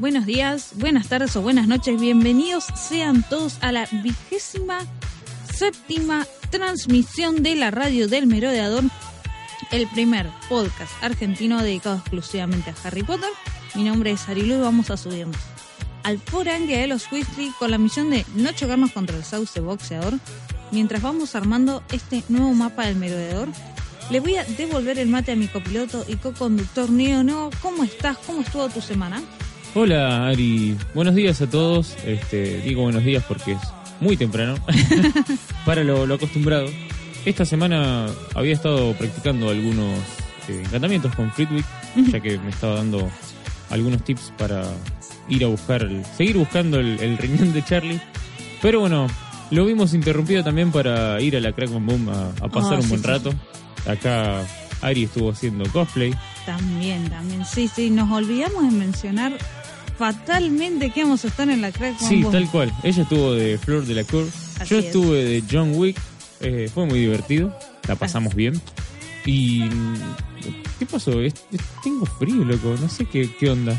Buenos días, buenas tardes o buenas noches. Bienvenidos sean todos a la vigésima séptima transmisión de la radio del Merodeador, el primer podcast argentino dedicado exclusivamente a Harry Potter. Mi nombre es Arilu y vamos a subirnos al Porangue de los Weasley con la misión de no chocarnos contra el sauce boxeador mientras vamos armando este nuevo mapa del Merodeador. Le voy a devolver el mate a mi copiloto y co-conductor Neo. Neo, ¿cómo estás? ¿Cómo estuvo tu semana? Hola Ari, buenos días a todos. Este, digo buenos días porque es muy temprano para lo, lo acostumbrado. Esta semana había estado practicando algunos eh, encantamientos con Fleetwick, ya que me estaba dando algunos tips para ir a buscar, el- seguir buscando el, el riñón de Charlie. Pero bueno, lo vimos interrumpido también para ir a la Crackman Boom a, a pasar Ah, un sí, buen sí. rato. Acá Ari estuvo haciendo cosplay. También, también. Sí, sí, nos olvidamos de mencionar fatalmente que vamos a estar en la Crack Sí, Bomb. tal cual. Ella estuvo de Flor de la Cour. Así Yo es. estuve de John Wick. Eh, fue muy divertido. La pasamos bien. Y. mm, ¿Qué pasó? Es- es- tengo frío, loco. No sé qué, qué onda.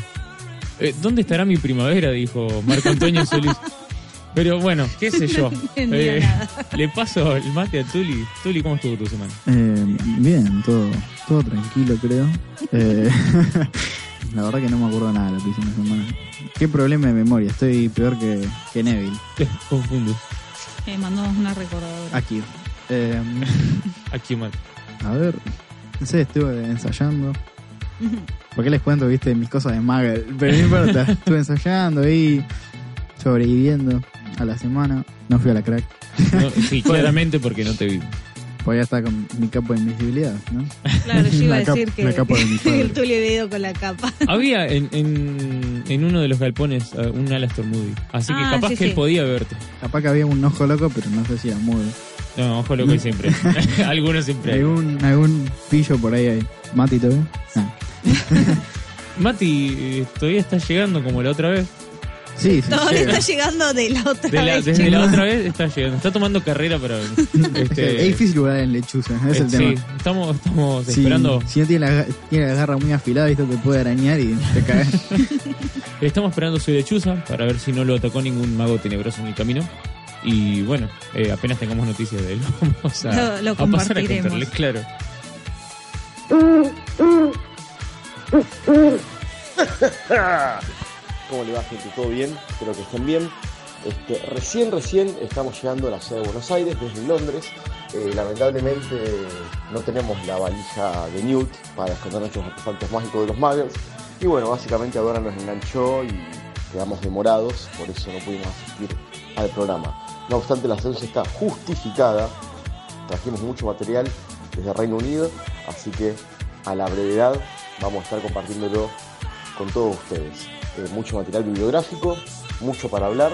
Eh, ¿Dónde estará mi primavera? Dijo Marco Antonio Solís. Pero bueno, qué sé yo. No Eh, nada. le paso el mate a Tuli. Tuli, ¿cómo estuvo tu semana? Eh, bien, todo, todo tranquilo creo. Eh, la verdad que no me acuerdo nada de lo que hice semana. Qué problema de memoria, estoy peor que, que Neville. Confundo. Eh, mandamos una recordadora. Aquí. Eh, Aquí mal. a ver, no sé, estuve ensayando. ¿Por qué les cuento, viste, mis cosas de maga? Pero no importa, estuve ensayando ahí, sobreviviendo a la semana. No fui a la crack. No, sí, claramente porque no te vi. Pues ya está con mi capo de invisibilidad, ¿no? Claro, yo iba a capa- decir que, la capa de tú le había ido con la capa. Había en, en, en uno de los galpones eh, un Alastor Moody. Así que Ah, capaz sí, que sí. él podía verte. Capaz que había un ojo loco, pero no sé si era mudo. No, ojo loco siempre. Algunos siempre. hay. Algún, algún pillo por ahí hay. Mati todavía. Ah. Mati eh, todavía está llegando como la otra vez. Sí, sí. Todavía llega. está llegando de la otra De la- vez. desde la otra vez está llegando. Está tomando carrera para venir. Es Este, difícil jugar en lechuza, es el eh, tema. sí, estamos, estamos esperando. si no tiene la, tiene la garra muy afilada, esto te puede arañar y te cae. Estamos esperando su lechuza para ver si no lo atacó ningún mago tenebroso en el camino. Y bueno, eh, apenas tengamos noticias de él, vamos a, Lo- lo a pasar a compartiremos. contarle, claro. ¿Cómo le va gente? ¿Todo bien? Espero que estén bien. Este, recién, recién estamos llegando a la ciudad de Buenos Aires desde Londres. Eh, lamentablemente no tenemos la valija de Newt para esconder nuestros artefactos mágicos de los magos. Y bueno, básicamente ahora nos enganchó y quedamos demorados, por eso no pudimos asistir al programa. No obstante, la ausencia está justificada. Trajimos mucho material desde Reino Unido, así que a la brevedad vamos a estar compartiéndolo con todos ustedes. Eh, mucho material bibliográfico, mucho para hablar,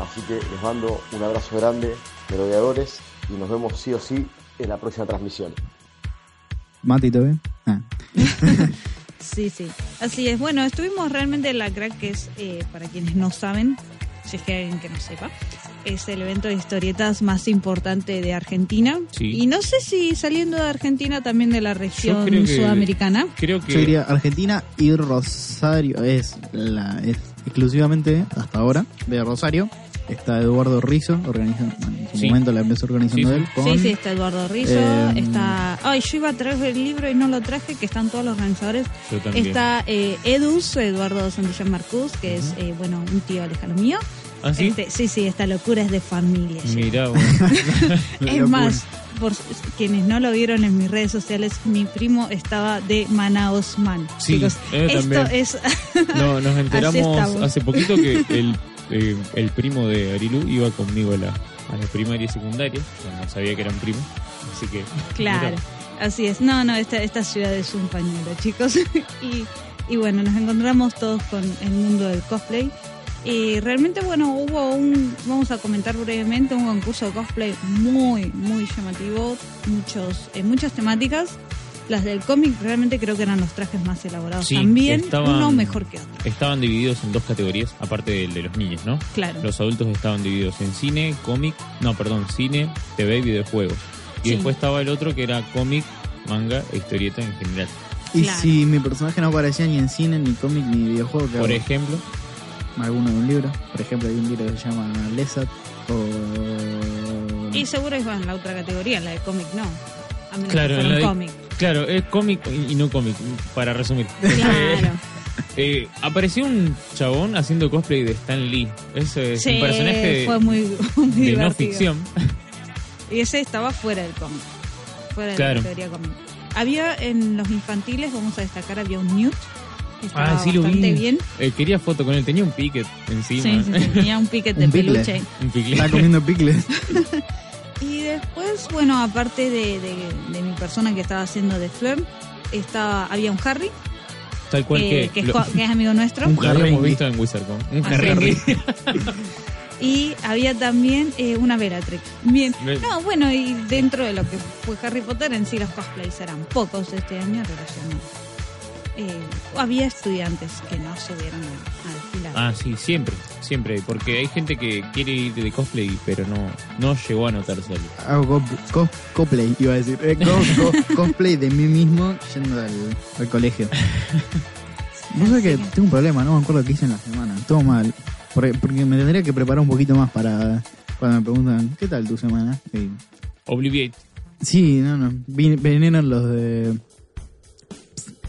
así que les mando un abrazo grande, merodeadores, y nos vemos sí o sí en la próxima transmisión. Mati todavía. Ah. Sí, sí. Así es. Bueno, estuvimos realmente en la crack, que es, eh, para quienes no saben, si es que hay alguien que no sepa, es el evento de historietas más importante de Argentina. Sí. Y no sé si saliendo de Argentina también de la región creo que- sudamericana. Creo que Yo diría Argentina y Rosario. Es, la, es exclusivamente, hasta ahora, de Rosario. Está Eduardo Rizzo, organizando, en su Sí. momento la empezó organizando Sí, sí. él. Con, Sí, sí, está Eduardo Rizzo, Eh, está... Ay, yo iba a traer el libro y no lo traje, que están todos los organizadores. yo también. Está eh, Edus, Eduardo Santillán Marcus, que es, eh, bueno, un tío lejano mío. ¿Ah, sí? Este, sí, sí, esta locura es de familia. Mirá, bueno. Es más, por quienes no lo vieron en mis redes sociales, mi primo estaba de Manaus Man. Sí, Chicos, eh, esto también. es... No, nos enteramos hace poquito que el, eh, el primo de Arilu iba conmigo a la, a la primaria y secundaria. O sea, no sabía que eran primos. Así que. Claro. mirá. Así es. No, no, esta, esta ciudad es un pañuelo, chicos. y, y bueno, nos encontramos todos con el mundo del cosplay. Y realmente, bueno, hubo un, vamos a comentar brevemente, un concurso de cosplay muy, muy llamativo, muchos, en muchas temáticas. Las del cómic realmente creo que eran los trajes más elaborados Sí, también, estaban- uno mejor que otro. Estaban divididos en dos categorías, aparte del de los niños, ¿no? Claro. Los adultos estaban divididos en cine, cómic, no, perdón, cine, TV y videojuegos. Y Sí. después estaba el otro que era cómic, manga e historieta en general. Y Claro. si mi personaje no aparecía ni en cine, ni cómic, ni videojuego, que Por hago? ejemplo, alguno de un libro. Por ejemplo, hay un libro que se llama Lesat o... Y seguro iba en la otra categoría, en la de cómic no. A menos Claro, que fuera un de- cómic. claro, es cómic y no cómic, para resumir. Claro. Eh, apareció un chabón haciendo cosplay de Stan Lee. Ese es Sí, un personaje de, fue muy, muy de no ficción. Y ese estaba fuera del cómic. Fuera de Claro. la categoría cómic. Había en los infantiles, vamos a destacar, había un Newt. Que estaba Ah, sí lo vi. bien. Eh, quería foto con él, tenía un piquet encima. Sí, sí, sí, tenía un piquete de Un peluche. un piquet. Está comiendo picles. Y después, bueno, aparte de, de- de mi persona que estaba haciendo de Fleur, estaba, había un Harry, Tal cual que, que, que es, lo, co- que es amigo nuestro. Un habíamos Harringui. visto en WizardCon. Un Ah, Harringui. Y había también eh, una Veratrix. Bien. No, bueno, y dentro de lo que fue Harry Potter, en sí los cosplays eran pocos este año relacionados. Eh, había estudiantes que no subieron a, a desfilar. Ah, sí, siempre, siempre. Porque hay gente que quiere ir de cosplay, pero no, no llegó a notarse. Hago co- co- cosplay, iba a decir. Eh, co- co- cosplay de mí mismo yendo al, al colegio. Vos sabés que tengo un problema, no me acuerdo qué hice en la semana. Todo mal. Porque, porque me tendría que preparar un poquito más para cuando me preguntan, ¿qué tal tu semana? Y- Obliviate. sí, no, no. Vin- Vinieron los de.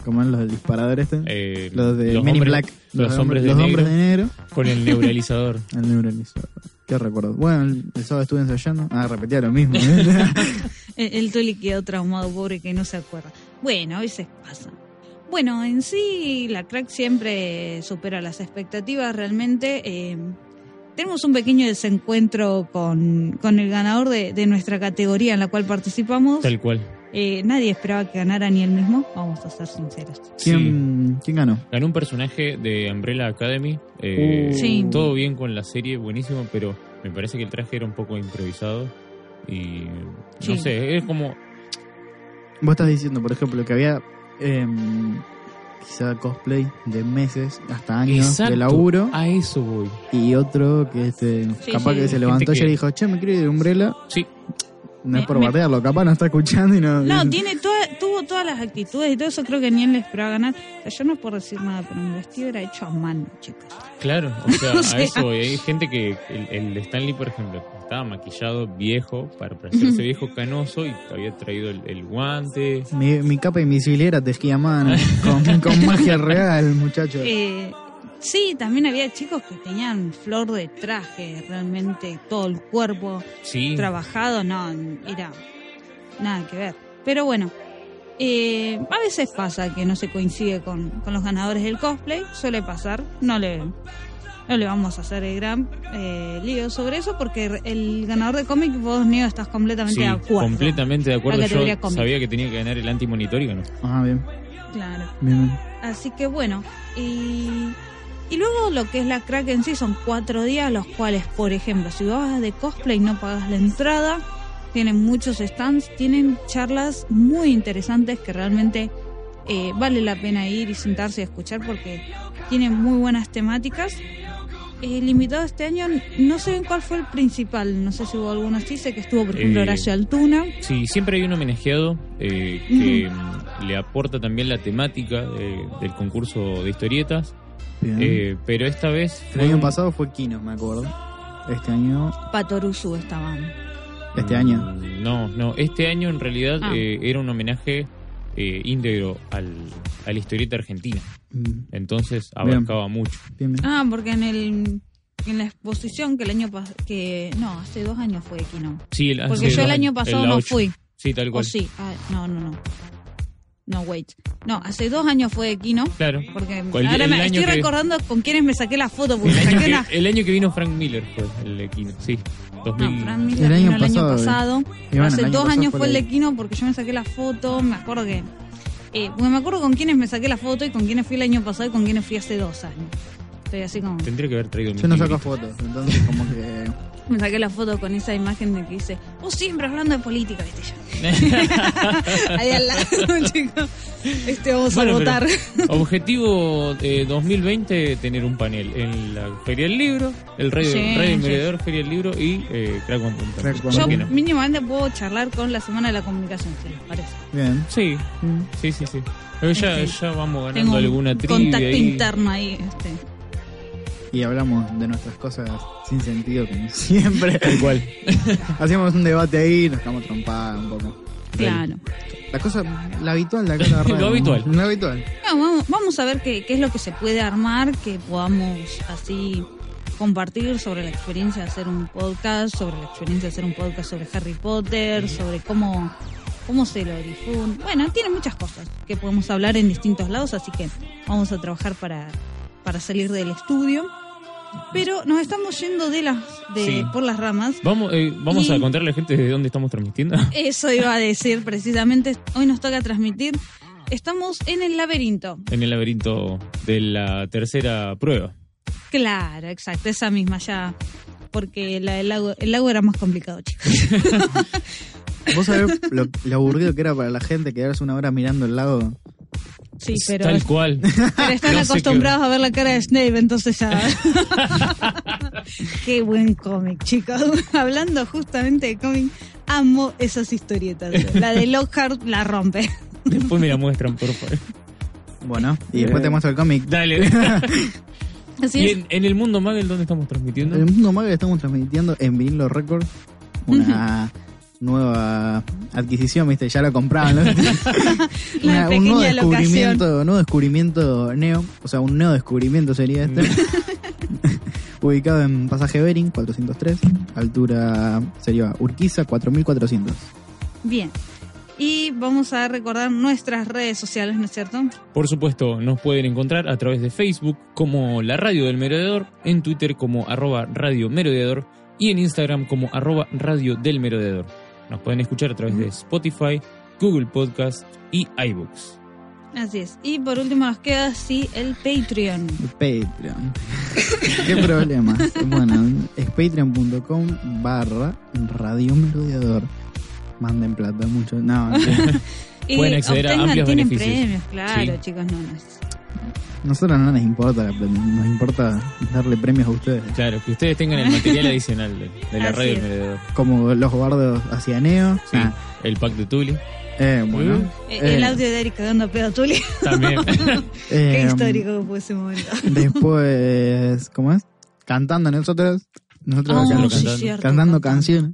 ¿Cómo es los del disparador este? eh, los de los Men in hombres- Black. Los, hombres de los negro hombres de negro. con el neuralizador. El neuralizador. ¿Qué recuerdo? Bueno, el, el sábado estuve ensayando. Ah, repetía lo mismo. El, el Tuli quedó traumado, pobre, que no se acuerda. Bueno, a veces pasa. Bueno, en sí, la crack siempre supera las expectativas, realmente. eh, tenemos un pequeño desencuentro con, con el ganador de, de nuestra categoría en la cual participamos. Tal cual. Eh, nadie esperaba que ganara ni él mismo, vamos a ser sinceros. ¿Quién, ¿Quién ganó? Ganó un personaje de Umbrella Academy. eh, Uh. Sí. Todo bien con la serie, buenísimo, pero me parece que el traje era un poco improvisado. Y no sé, es como. Vos estás diciendo, por ejemplo, que había em, quizá cosplay de meses hasta años Exacto, de laburo A eso voy. y otro que este Sí, capaz sí. que se levantó ayer que- y dijo, che, me quiero ir de Umbrella. Sí, No es por me- bardearlo, capaz no está escuchando y no... No, tiene toda, tuvo todas las actitudes y todo eso, creo que ni él le esperaba ganar. O sea, yo no puedo decir nada, pero mi vestido era hecho a mano, chicos. claro. O sea, O sea. a eso voy. Hay gente que. El, el Stanley, por ejemplo, estaba maquillado viejo para parecerse viejo canoso y había traído el, el guante. Mi, mi capa invisible era tejida a mano, con, con magia real, muchachos. Eh, sí, también había chicos que tenían flor de traje, realmente todo el cuerpo Sí. trabajado, no, era nada que ver. Pero bueno, eh, a veces pasa que no se coincide con, con los ganadores del cosplay, suele pasar, no le, no le vamos a hacer el gran eh, lío sobre eso porque el ganador de cómic, vos, Neo, estás completamente Sí, de acuerdo. completamente de acuerdo. Yo cómic. sabía que tenía que ganar el anti-monitor y ganó. Ah, bien, Claro. bien, bien. Así que bueno, y, y luego lo que es la crack en sí son cuatro días, los cuales, por ejemplo, si vas de cosplay no pagas la entrada, tienen muchos stands, tienen charlas muy interesantes que realmente eh, vale la pena ir y sentarse y escuchar porque tienen muy buenas temáticas. El invitado este año, no sé bien cuál fue el principal, no sé si hubo alguno así, sé que estuvo, por ejemplo, Eh, Horacio Altuna. Sí, siempre hay un homenajeado eh, que mm, le aporta también la temática de- del concurso de historietas. Eh, pero esta vez el año un- pasado fue Kino, me acuerdo. Este año... Patorusu estaban. Este año. Mm, No, no, este año en realidad Ah. eh, era un homenaje eh, íntegro al, a la historieta argentina, Mm, entonces Bien. abarcaba mucho. Bien, bien. Ah, porque en el en la exposición que el año pasado, que no, hace dos años fue Kino. Sí, el- Porque yo el año pasado en la no fui. Sí, tal O cual. sí, ah, no, no, no. No, wait. No, hace dos años fue de Kino. Claro. Porque ahora el me año estoy que- recordando con quiénes me saqué la foto. Porque El año, saqué una. que, el año que vino Frank Miller fue el de Kino, sí. 2000. No, Fran Miller El año vino el año pasado, bueno, Hace el año dos pasado años fue el de Kino porque yo me saqué la foto. Me acuerdo que. Eh, porque me acuerdo con quiénes me saqué la foto y con quiénes fui el año pasado y con quiénes fui hace dos años. Estoy así como. Tendría que haber traído mi Yo no saco fotos, entonces como que... Me saqué la foto con esa imagen de que dice, vos siempre hablando de política, viste yo. Ahí al lado, chicos. Este vamos Bueno, a votar. Objetivo eh, 2020, tener un panel en la Feria del Libro, el Radio, Sí, Radio sí. Mediador, Feria del Libro y eh, Crack One Punta. Crack ¿Por One Yo no? mínimamente puedo charlar con la Semana de la Comunicación, si les parece. Bien. Sí, sí, sí, sí. Pero ya, ya vamos ganando Tengo alguna un trivia contacto ahí. interno ahí. Este. Y hablamos de nuestras cosas sin sentido, como siempre. Tal cual. Hacíamos un debate ahí, nos quedamos trompadas un poco. Claro. La cosa, la habitual de acá de la radio. Lo habitual. Lo habitual. No, vamos, vamos a ver qué, qué es lo que se puede armar, que podamos así compartir sobre la experiencia de hacer un podcast, sobre la experiencia de hacer un podcast sobre Harry Potter, sobre cómo, cómo se lo difunde. Bueno, tiene muchas cosas que podemos hablar en distintos lados, así que vamos a trabajar para, para salir del estudio. Pero nos estamos yendo de las de Sí. por las ramas. Vamos, eh, vamos Y- a contarle a la gente de dónde estamos transmitiendo. Eso iba a decir precisamente. Hoy nos toca transmitir. Estamos en el laberinto. en el laberinto de la tercera prueba. Claro, exacto, esa misma ya. Porque la del lago, el lago era más complicado, chicos. ¿Vos sabés lo, lo aburrido que era para la gente quedarse una hora mirando el lago? Sí, pero, Tal cual. pero están No acostumbrados a ver la cara de Snape, entonces ya. Qué buen cómic, chicos. Hablando justamente de cómic, amo esas historietas. La de Lockhart la rompe. Después me la muestran, por favor. Bueno, y después te muestro el cómic. Dale. Así ¿Y es. en, en el mundo Magel dónde estamos transmitiendo? El mundo Mago estamos transmitiendo en Vinilo Records una nueva adquisición, viste, ya lo compraban. ¿no? Una un nuevo descubrimiento, nuevo descubrimiento neo, o sea, un neo descubrimiento sería este. Ubicado en pasaje Bering 403, altura sería Urquiza 4400. Bien. Y vamos a recordar nuestras redes sociales, ¿no es cierto? Por supuesto, nos pueden encontrar a través de Facebook como La Radio del Merodeador, en Twitter como arroba Radio Merodeador y en Instagram como arroba Radio del Merodeador. Nos pueden escuchar a través de Spotify, Google Podcast y iBooks. Así es. Y por último nos queda sí el Patreon. El Patreon. ¿Qué problema? Bueno, es patreon.com barra Radio Merodeador. Manden plata mucho. No, Y Pueden acceder a amplios tienen beneficios. premios, claro, Sí. chicos, no, no es- nosotros no nos importa nos importa darle premios a ustedes. Claro, que ustedes tengan el material adicional de, de la Así Radio del. Como los bardos hacia Neo. Sí, Ah, el pack de Tuli eh, bueno. Eh, Eh, El audio de Eric cagando a pedo a Tuli. también. Qué eh, histórico que fue ese momento. Después, ¿cómo es? Cantando nosotros. Nosotros Oh, cantando, sí, cantando, cierto, cantando cantando. canciones.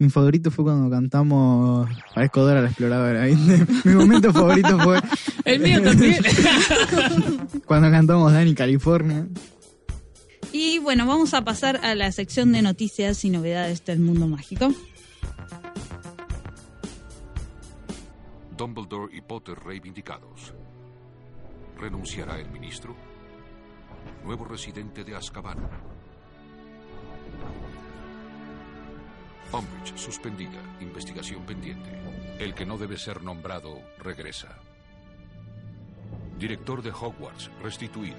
Mi favorito fue cuando cantamos Dora la exploradora. Mi momento favorito fue el mío también. cuando cantamos Dani California. Y bueno, vamos a pasar a la sección de noticias y novedades del mundo mágico. Dumbledore y Potter reivindicados. ¿Renunciará el ministro? Nuevo residente de Azkaban. Umbridge suspendida. Investigación pendiente. El que no debe ser nombrado regresa. Director de Hogwarts restituido.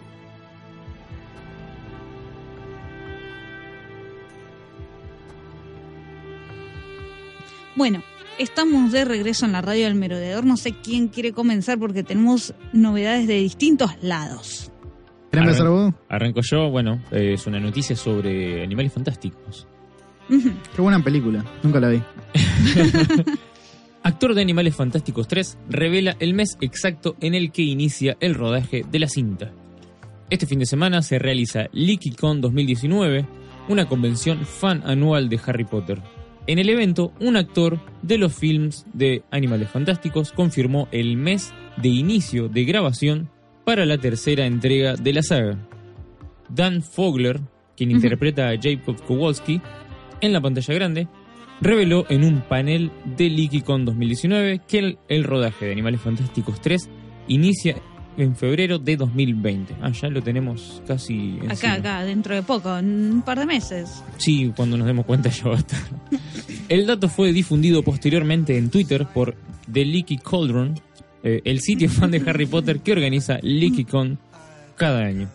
Bueno, estamos de regreso en la radio del merodeador. No sé quién quiere comenzar porque tenemos novedades de distintos lados. ¿Querés empezar vos? Arranco yo, bueno, eh, es una noticia sobre animales fantásticos. Qué buena película. Nunca la vi. Actor de Animales Fantásticos 3 revela el mes exacto en el que inicia el rodaje de la cinta. Este fin de semana se realiza LeakyCon 2019, una convención fan anual de Harry Potter. En el evento, un actor de los films de Animales Fantásticos confirmó el mes de inicio de grabación para la tercera entrega de la saga. Dan Fogler, quien interpreta a Jacob Kowalski en la pantalla grande, reveló en un panel de LeakyCon 2019 que el, el rodaje de Animales Fantásticos 3 inicia en febrero de 2020. Ah, ya lo tenemos casi Acá, encima. acá, dentro de poco, en un par de meses. Sí, cuando nos demos cuenta ya va a estar. El dato fue difundido posteriormente en Twitter por The Leaky Cauldron, eh, el sitio fan de Harry Potter que organiza LeakyCon cada año.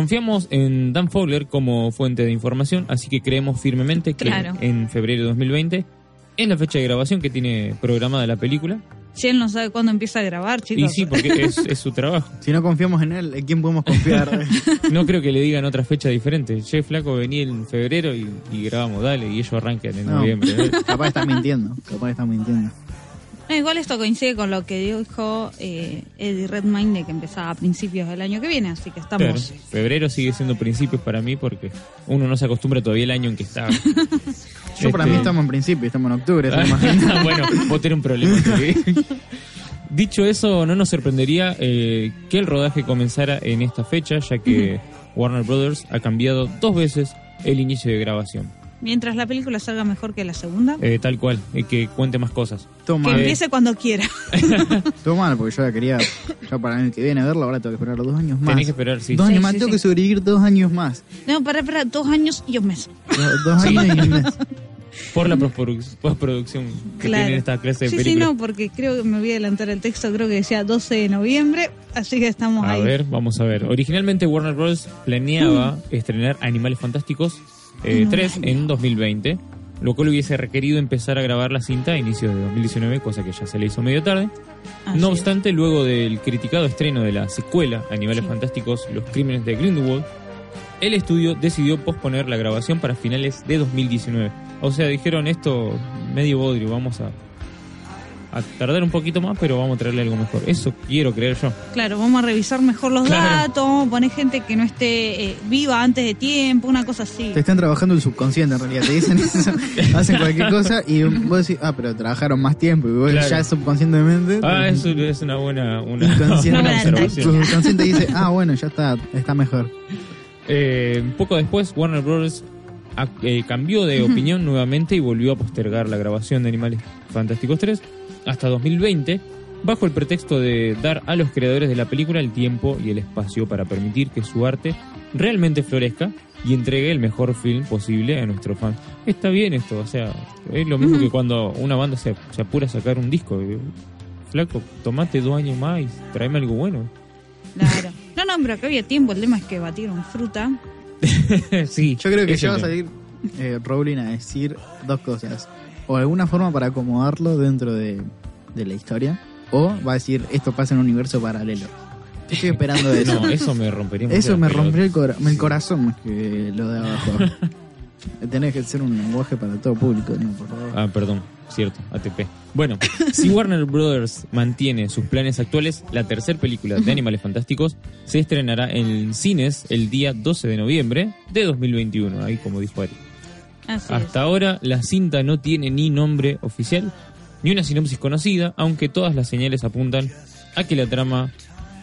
Confiamos en Dan Fowler como fuente de información, así que creemos firmemente que Claro. en febrero de 2020 es la fecha de grabación que tiene programada la película. Si él no sabe cuándo empieza a grabar, chicos. Y sí, porque es, es su trabajo. Si no confiamos en él, ¿en quién podemos confiar? No creo que le digan otra fecha diferente. Che, flaco, vení en febrero y, y grabamos, dale, y ellos arrancan en No. noviembre. ¿eh? Capaz está mintiendo. Capaz está mintiendo. No, igual esto coincide con lo que dijo eh, Eddie Redmayne de que empezaba a principios del año que viene, así que estamos... Claro, febrero sigue siendo principios para mí porque uno no se acostumbra todavía el año en que está. Yo para Este- mí estamos en principio, estamos en octubre, bueno, vos tenés un problema. Dicho eso, no nos sorprendería eh, que el rodaje comenzara en esta fecha, ya que Warner Brothers ha cambiado dos veces el inicio de grabación. Mientras la película salga mejor que la segunda, Eh, tal cual, eh, que cuente más cosas. Todo que mal, empiece cuando quiera. todo mal, porque yo ya quería, ya para el año que viene verlo, ahora tengo que esperar dos años más. Tenés que esperar, sí. Dos Sí, años más, sí, tengo sí. que sobrevivir dos años más. No, para, para, dos años y un mes. Dos, dos años y un mes. Por la postproduc- postproducción que Claro. tiene esta clase de sí, sí, películas. no, porque creo que me voy a adelantar el texto, creo que decía 12 de noviembre, así que estamos A ahí. ver, vamos a ver. Originalmente Warner Bros. planeaba estrenar Animales Fantásticos eh, No, 3 vale. en 2020, lo cual hubiese requerido empezar a grabar la cinta a inicios de 2019, cosa que ya se le hizo medio tarde. Así no es. obstante, luego del criticado estreno de la secuela Animales Sí. Fantásticos, Los Crímenes de Grindelwald, el estudio decidió posponer la grabación para finales de 2019. O sea, dijeron esto medio bodrio, vamos a, a tardar un poquito más, pero vamos a traerle algo mejor. Eso quiero creer yo. Claro, vamos a revisar mejor los Claro. datos, vamos a poner gente que no esté eh, viva antes de tiempo, una cosa así. Te están trabajando el subconsciente en realidad. Te dicen eso, hacen cualquier cosa y vos decís, ah, pero trabajaron más tiempo. Y vos Claro. ya subconscientemente. Ah, eso es una buena, una, Inconsciente. una Una buena observación. Tu subconsciente dice, ah, bueno, ya está, está mejor. Eh, poco después, Warner Bros. a- eh, cambió de opinión nuevamente y volvió a postergar la grabación de Animales Fantásticos 3 hasta 2020, bajo el pretexto de dar a los creadores de la película el tiempo y el espacio para permitir que su arte realmente florezca y entregue el mejor film posible a nuestros fans. Está bien esto, o sea, es lo mismo que cuando una banda se, se apura a sacar un disco. eh, Flaco, tomate dos años más y tráeme algo bueno. Claro. No, no, pero acá había tiempo, el tema es que batieron fruta. sí, Yo creo que ya va a salir eh, Rowling a decir dos cosas. O alguna forma para acomodarlo dentro de, de la historia. O va a decir, esto pasa en un universo paralelo. Estoy esperando eso. No, eso me rompería Eso me rompió el, cora- el corazón más que lo de abajo. Tenés que ser un lenguaje para todo público, ¿no? Por favor. Ah, perdón, cierto, ATP. Bueno, si Warner Brothers mantiene sus planes actuales, la tercera película de Animales Fantásticos se estrenará en cines el día 12 de noviembre de 2021, ahí como dijo Ari. Así Hasta ahora la cinta no tiene ni nombre oficial ni una sinopsis conocida, aunque todas las señales apuntan a que la trama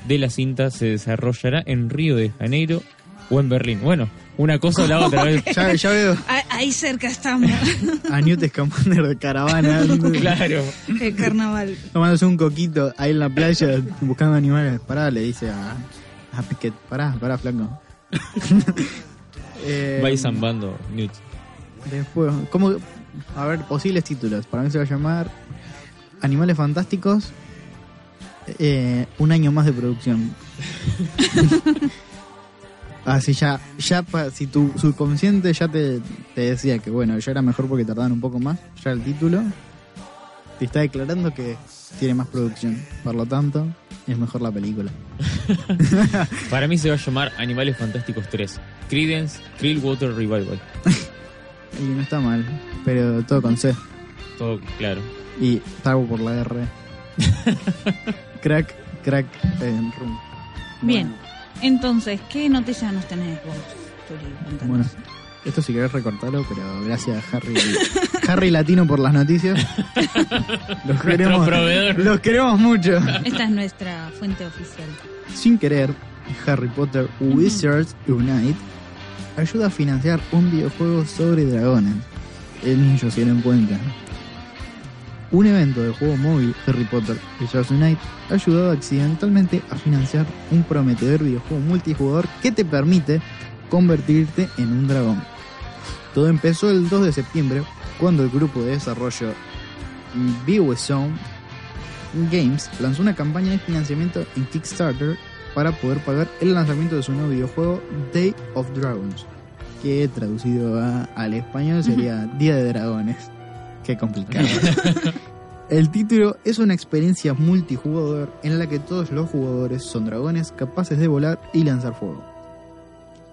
de la cinta se desarrollará en Río de Janeiro o en Berlín. Bueno, una cosa o la otra. ¿ves? Ya, ya veo. Ah, Ahí cerca estamos, a Newt Scamander de caravana claro. el carnaval. tomándose un coquito ahí en la playa buscando animales. Pará, le dice a, a Piquet, pará, pará, flaco. eh, Va zambando, Newt. Después, ¿cómo? A ver, posibles títulos. Para mí se va a llamar Animales Fantásticos. eh, un año más de producción. Así ya, ya pa- si tu subconsciente ya te, te decía que bueno, ya era mejor porque tardaban un poco más, ya el título te está declarando que tiene más producción. Por lo tanto, es mejor la película. Para mí se va a llamar Animales Fantásticos 3. Credence Clearwater Revival. Y no está mal, pero todo con C. Todo claro. Y Tago por la R. crack, crack, en rum. Bien, entonces, ¿qué noticias nos tenés vos, Turi? Bueno, esto si querés recortarlo, pero gracias a Harry, Harry Latino por las noticias. Los queremos, los queremos mucho. Esta es nuestra fuente oficial. Sin querer, Harry Potter Wizards Unite ayuda a financiar un videojuego sobre dragones. El niño se lo cuenta. un evento del juego móvil Harry Potter Wizards Unite ha ayudado accidentalmente a financiar un prometedor videojuego multijugador que te permite convertirte en un dragón. Todo empezó el 2 de septiembre cuando el grupo de desarrollo Zone Games lanzó una campaña de financiamiento en Kickstarter para poder pagar el lanzamiento de su nuevo videojuego Day of Dragons, que traducido a- al español sería Día de Dragones. Qué complicado. El título es una experiencia multijugador en la que todos los jugadores son dragones capaces de volar y lanzar fuego.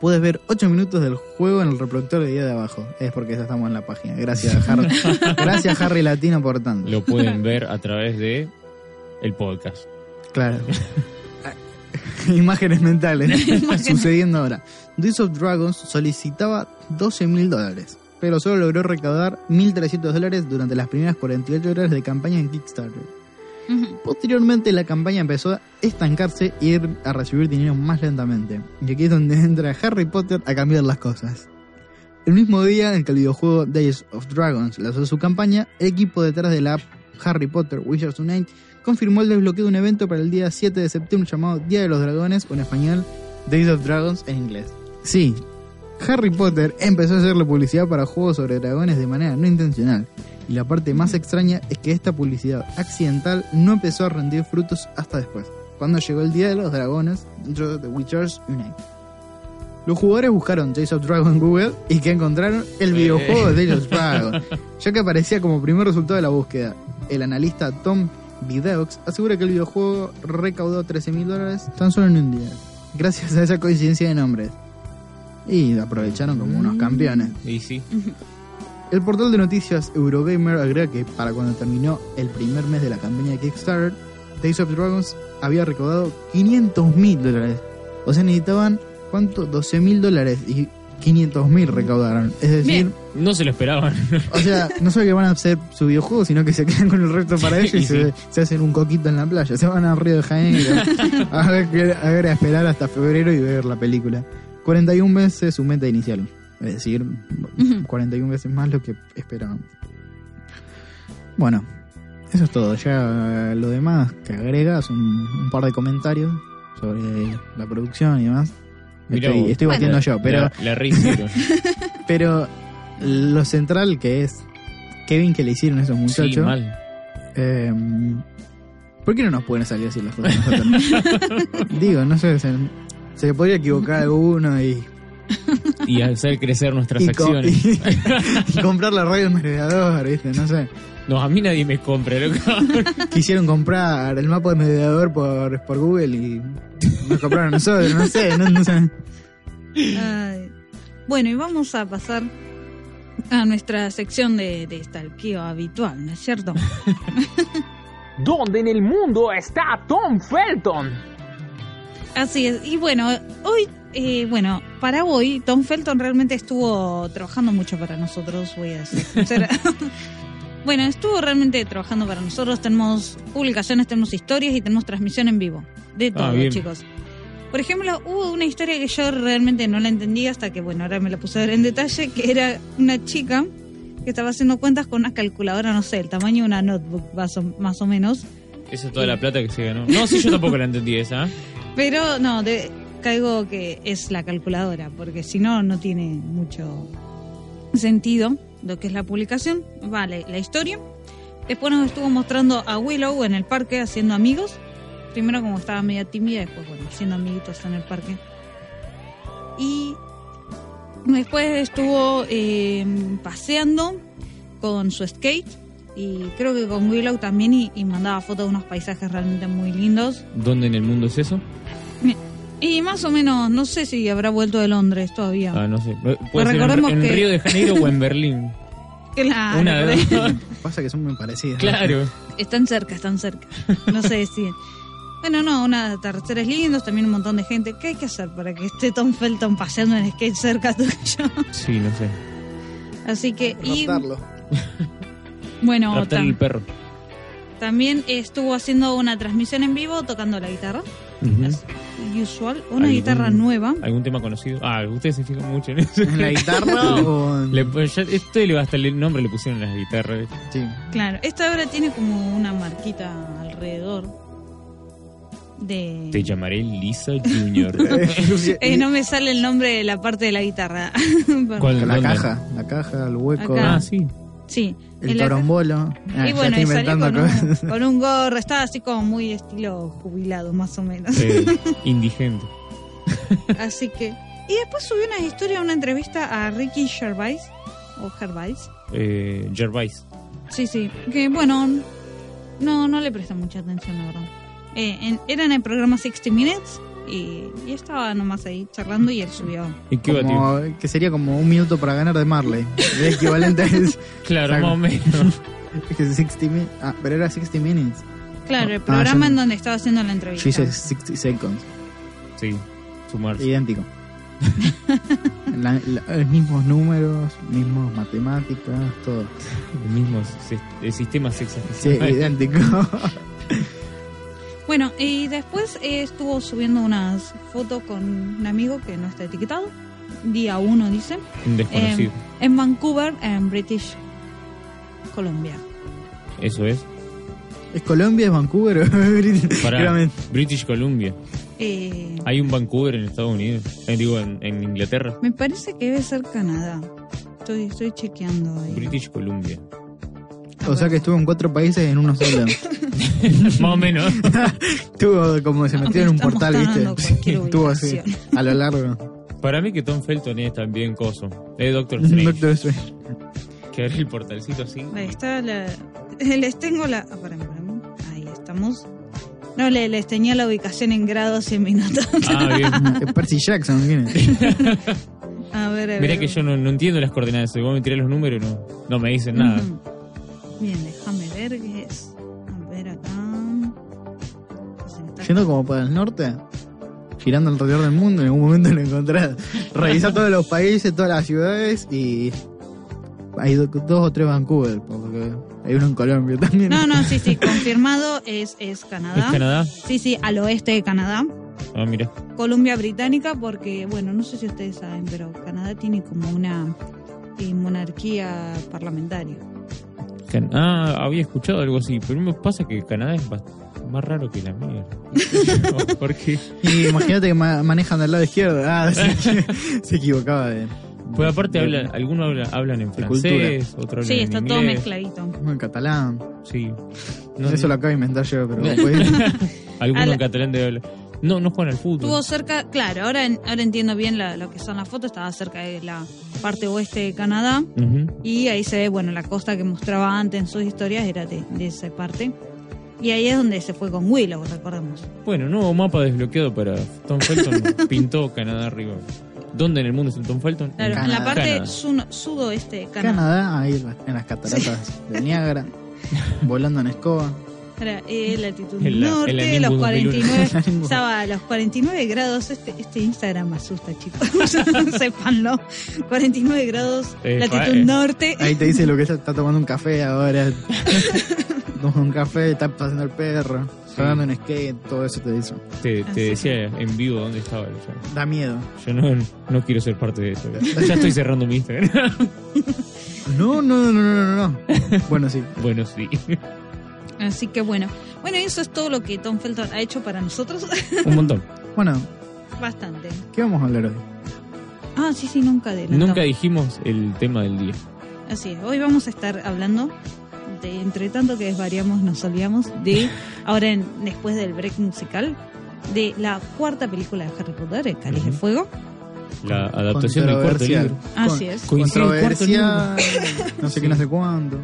Puedes ver 8 minutos del juego en el reproductor de día de abajo. Es porque ya estamos en la página. Gracias, Harry. Gracias, Harry Latino, por tanto. Lo pueden ver a través de el podcast. Claro. Imágenes mentales sucediendo ahora. Days of Dragons solicitaba 12 mil dólares, pero solo logró recaudar 1.300 dólares durante las primeras 48 horas de campaña en Kickstarter. Posteriormente la campaña empezó a estancarse y ir a recibir dinero más lentamente. Y aquí es donde entra Harry Potter a cambiar las cosas. El mismo día en que el videojuego Days of Dragons lanzó su campaña, el equipo detrás de la app Harry Potter Wizards Unite confirmó el desbloqueo de un evento para el día 7 de septiembre llamado Día de los Dragones o en español Days of Dragons en inglés. Sí, Harry Potter empezó a hacerle publicidad para juegos sobre dragones de manera no intencional. Y la parte más extraña es que esta publicidad accidental no empezó a rendir frutos hasta después, cuando llegó el Día de los Dragones dentro de The Witchers Unite. Los jugadores buscaron Days of Dragon en Google y que encontraron el videojuego de Days of Dragon, ya que aparecía como primer resultado de la búsqueda. El analista Tom Videux asegura que el videojuego recaudó 13 mil dólares tan solo en un día, gracias a esa coincidencia de nombres. Y aprovecharon como unos campeones. Y sí, El portal de noticias Eurogamer agrega que para cuando terminó el primer mes de la campaña de Kickstarter, Days of Dragons había recaudado 500 mil dólares. O sea, necesitaban, ¿cuánto? 12 mil dólares y 500 mil recaudaron. Es decir, Bien. No se lo esperaban. o sea, no solo que van a hacer su videojuego, sino que se quedan con el resto para ellos y, Y se, sí. se hacen un coquito en la playa. Se van al Río de Janeiro a, ver, a ver, a esperar hasta febrero y ver la película. 41 veces su meta inicial. Es decir, 41 veces más lo que esperaban. Bueno, eso es todo. Ya lo demás que agrega son un par de comentarios sobre la producción y demás. Mirá Estoy, vos. estoy Bueno. batiendo yo, pero La, la rehicieron. pero lo central que es Kevin que le hicieron a esos sí, muchachos. mal. eh, ¿Por qué no nos pueden salir así las cosas? Digo, no sé, se, se podría equivocar alguno y, Y hacer crecer nuestras y, acciones. y- y comprar la radio mediador, ¿viste? No sé. No, a mí nadie me compra, loco. Quisieron comprar el mapa de mediador por, por Google y nos compraron a nosotros, no sé, no, no sé. Ay. Bueno, y vamos a pasar a nuestra sección de, de stalkeo habitual, ¿no es cierto? ¿Dónde en el mundo está Tom Felton? Así es. Y bueno, hoy, eh, bueno, para hoy, Tom Felton realmente estuvo trabajando mucho para nosotros, voy a ser sincera. bueno, estuvo realmente trabajando para nosotros. Tenemos publicaciones, tenemos historias y tenemos transmisión en vivo. De todo, bien. chicos. Por ejemplo, hubo una historia que yo realmente no la entendí hasta que, bueno, ahora me la puse a ver en detalle, que era una chica que estaba haciendo cuentas con una calculadora, no sé, el tamaño de una notebook, más o, menos. Esa es toda la plata que se ganó. No, sí, yo tampoco la entendí esa. Pero no, de, caigo que es la calculadora, porque si no, no tiene mucho sentido lo que es la publicación. Vale, la historia. Después nos estuvo mostrando a Willow en el parque haciendo amigos. Primero como estaba media tímida, después bueno, haciendo amiguitos en el parque. Y después estuvo eh, paseando con su skate. Y creo que con Willow también y, y mandaba fotos de unos paisajes realmente muy lindos. ¿Dónde en el mundo es eso? Y más o menos, no sé si habrá vuelto de Londres todavía. Ah, no sé. Puede ser en, recordemos en que- Río de Janeiro o en Berlín. Claro, Una de dos. Pasa que son muy parecidas. Claro. están cerca, están cerca. No sé si. Bueno, no, unos atardeceres lindos, también un montón de gente. ¿Qué hay que hacer para que esté Tom Felton paseando en skate cerca tuyo? Sí, no sé. Así que, y bueno, Raptar el perro. también estuvo haciendo una transmisión en vivo tocando la guitarra. Usual, una ¿Algún- guitarra nueva. ¿Algún tema conocido? Ah, ustedes se fijan mucho en eso. ¿En la guitarra o Le, ya, esto le, hasta el nombre le pusieron las guitarras. Sí. Claro, esta ahora tiene como una marquita alrededor de... Te llamaré Lisa Junior. Eh, no me sale el nombre de la parte de la guitarra. ¿Cuál? la ¿Dónde? caja, la caja, el hueco, Acá. Ah, sí. Sí. el torombolo. Ah, y ya bueno, y salió inventando con un, con un gorro, estaba así como muy estilo jubilado, más o menos. Eh, indigente. Así que. Y después subió una historia, una entrevista a Ricky Gervais. O Gervais. Eh, Gervais. Sí, sí. Que bueno, no, no le presté mucha atención, la verdad. Eh, en- era en el programa 60 Minutes y, y estaba nomás ahí charlando y él subió. ¿Y qué? Como, que sería como un minuto para ganar de Marley. El equivalente a eso. Claro, más o menos. Es que 60 min- ah, pero era 60 minutes. Claro, el Ah, programa yo- en donde estaba haciendo la entrevista. She says 60 seconds. Sí, sumarse. Idéntico. La- la- los mismos números, mismos matemáticas, todo. El mismo si- el sistema Sí, sexagesimal. idéntico. Bueno, y después eh, estuvo subiendo unas fotos con un amigo que no está etiquetado. Día 1, dice. Un desconocido. Eh, en Vancouver, en British Columbia. Eso es. ¿Es Colombia? ¿Es Vancouver? Para Claramente. British Columbia. Eh, Hay un Vancouver en Estados Unidos. Eh, digo, en, en Inglaterra. me parece que debe ser Canadá. Estoy, estoy chequeando ahí. British Columbia. O sea que estuvo en cuatro países en uno solo. más o menos. Estuvo como se metió en un portal, ¿viste? Estuvo así, a lo largo. Para mí que Tom Felton es también coso. Es Doctor Strange. Doctor Strange. Que abre el portalcito así. Ahí está la... Les tengo la... ah, pará, pará. Ahí estamos. No, le, les tenía la ubicación en grados y en minutos. Ah, bien. Es Percy Jackson, ¿quién es? A ver, a ver. Mirá que yo no, no entiendo las coordenadas. Si vos me tirás los números, no, no me dicen nada. Bien, déjame ver qué es. A ver acá. Yendo como para el norte, girando alrededor del mundo, en algún momento lo encontrás. Revisá todos los países, todas las ciudades y hay do- dos o tres Vancouver, porque hay uno en Colombia también. No, no, sí, sí, confirmado es, es ¿Es Canadá. Canadá? Sí, sí, al oeste de Canadá. Ah, mira. Columbia Británica, porque, bueno, no sé si ustedes saben, pero Canadá tiene como una eh, monarquía parlamentaria. Can- ah, había escuchado algo así. Pero me pasa que Canadá es más raro que la mierda. ¿Por qué? Y imagínate que ma- manejan del lado izquierdo. Ah, se equivocaba de. Pues aparte de- hablan, algunos hablan, hablan en francés, otros hablan Sí, en está inglés. todo mezcladito. En catalán. Sí. No, Eso no- lo acabo de inventar yo, pero No. pues, Algunos A la- en catalán debe hablar. No, no juegan al fútbol. Estuvo cerca, claro, ahora, ahora entiendo bien la- lo que son las fotos, estaba cerca de la parte oeste de Canadá y ahí se ve, bueno, la costa que mostraba antes en sus historias era de, de esa parte. Y ahí es donde se fue con Willow, recordemos. Bueno, nuevo mapa desbloqueado para Tom Felton. pintó Canadá arriba. ¿Dónde en el mundo es el Tom Felton? Claro, en la Canadá. parte su- sudoeste de Canadá. Canadá, ahí en las- en las cataratas de Niágara, volando en escoba. Era eh, latitud en norte, la los Nimbus 49, 2001. estaba a los 49 grados, este, este Instagram me asusta chicos, sépanlo, 49 grados, Eh, latitud eh. norte, Ahí te dice lo que es, está tomando un café ahora. Toma un café, está pasando el perro, está dando un skate, todo eso te dice. Te, te decía en vivo dónde estaba. Yo, Da miedo. yo no, no quiero ser parte de eso. Ya estoy cerrando mi Instagram. No, no, no, no, no, no. Bueno, sí. bueno, sí. Así que bueno, bueno eso es todo lo que Tom Felton ha hecho para nosotros, Un montón. Bueno, bastante. ¿qué vamos a hablar hoy? Ah, sí, sí, nunca. Nunca dijimos el tema del día. Así es, hoy vamos a estar hablando de, entre tanto que desvariamos, nos olvidamos, de, ahora en- después del break musical, de la cuarta película de Harry Potter, El Cáliz de Ujú. Fuego. La adaptación del cuarto libro. Así es. Coincide el cuarto Controversial, no sé qué, no sé cuánto.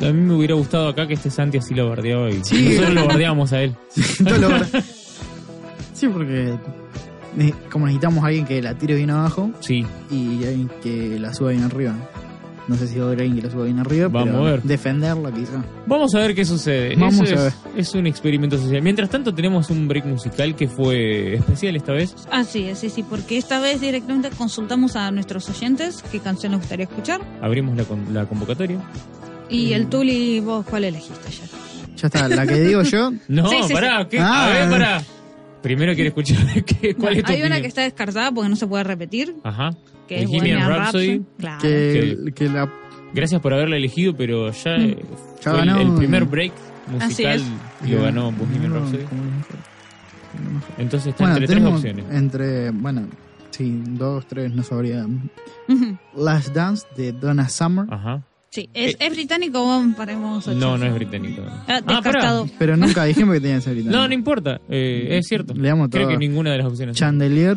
A mí me hubiera gustado acá que este Santi así lo bardeaba y Sí. nosotros lo bardeábamos a él. Ver- Sí, porque como necesitamos a alguien que la tire bien abajo Sí, y alguien que la suba bien arriba. No sé si va a haber alguien que la suba bien arriba, Vamos pero a ver. defenderla quizá. Vamos a ver qué sucede. Vamos Eso a es, es un experimento social. Mientras tanto tenemos un break musical que fue especial esta vez. Así es, sí, sí, porque esta vez directamente consultamos a nuestros oyentes qué canción les gustaría escuchar. Abrimos la, con- la convocatoria. Y el Tuli, vos, ¿cuál elegiste ayer? Ya está, la que digo yo, No, Sí, sí, pará, ¿qué? Ah. a ver, pará. Primero quiero escuchar qué- cuál es tu Hay una opinión. que está descartada porque no se puede repetir, Ajá. que es Bohemian Rhapsody. Rhapsody. Claro. Que, que la Gracias por haberla elegido, pero ya, Mm. eh, Ya fue el- ganó. el, primer break Así musical es. lo ganó Bohemian No, Rhapsody. como lo mejor. Lo mejor. Entonces está Bueno, entre tres opciones. entre, bueno, sí, dos, tres, no sabría. Ujú. Last Dance de Donna Summer, Ajá. Sí, ¿es, Eh, es británico o paremos? No, no es británico. Ah, descartado. pero nunca dijimos que tenía que ser británico. No, no importa. Eh, es cierto. Leamos Creo todo. que ninguna de las opciones. Chandelier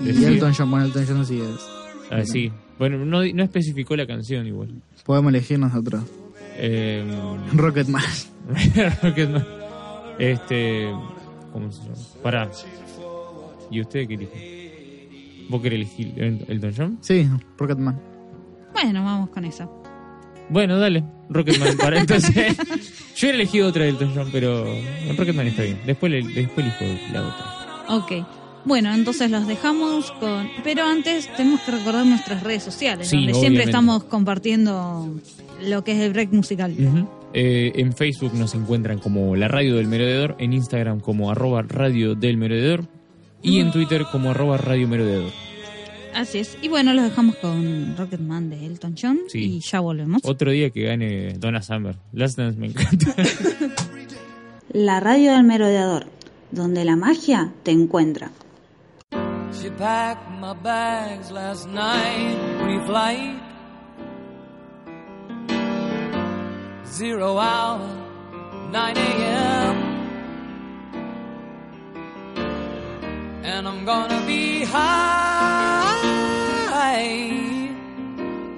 y Sí. Elton John. Bueno, Elton John sí es. Ah, sí. Bueno, no, no especificó la canción igual. Podemos elegir nosotros. Eh, Rocketman. Rocketman. Este. ¿Cómo se llama? Pará. ¿Y usted qué elige? ¿Vos querés elegir El- Elton John? Sí, Rocketman. Bueno, vamos con esa. Bueno, dale. Rocketman. Para entonces. Yo he elegido otra de Elton John, pero. Rocketman está bien. Después, le- después elijo la otra. Ok. Bueno, entonces los dejamos con... Pero antes tenemos que recordar nuestras redes sociales, Sí, donde siempre estamos compartiendo lo que es el break musical. Eh, en Facebook nos encuentran como la radio del merodeador, en Instagram como arroba radio del merodeador y en Twitter como arroba radio merodeador. Así es. Y bueno, los dejamos con Rocketman de Elton John Sí. y ya volvemos. Otro día que gane Donna Summer. Last Dance me encanta. La radio del merodeador, donde la magia te encuentra. She packed my bags last night, pre-flight. Zero hour, 9 a.m. And I'm gonna be high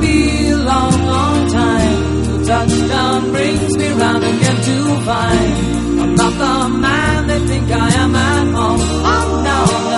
Be a long, long time till touchdown brings me round again to find I'm not the man they think I am at home. Oh no, no.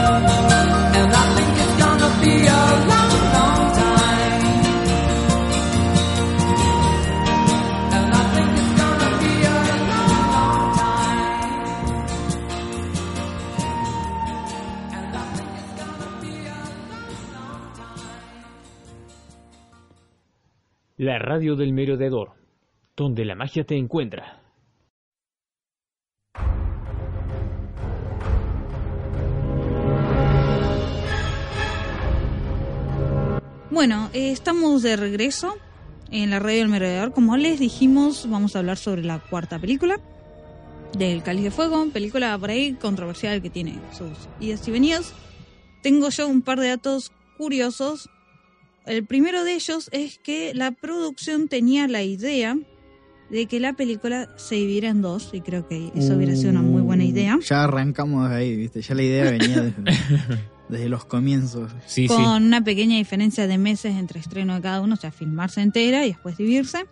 La radio del merodeador, donde la magia te encuentra. Bueno, eh, estamos de regreso en la radio del merodeador. Como les dijimos, vamos a hablar sobre la cuarta película del Cáliz de Fuego, película por ahí controversial que tiene sus idas y venidas. Tengo yo un par de datos curiosos. El primero de ellos es que la producción tenía la idea de que la película se dividiera en dos, y creo que eso hubiera sido una muy buena idea. Ya arrancamos de ahí, ¿viste? Ya la idea venía desde, desde los comienzos. Sí, con sí. una pequeña diferencia de meses entre estreno de cada uno, o sea, filmarse entera y después dividirse.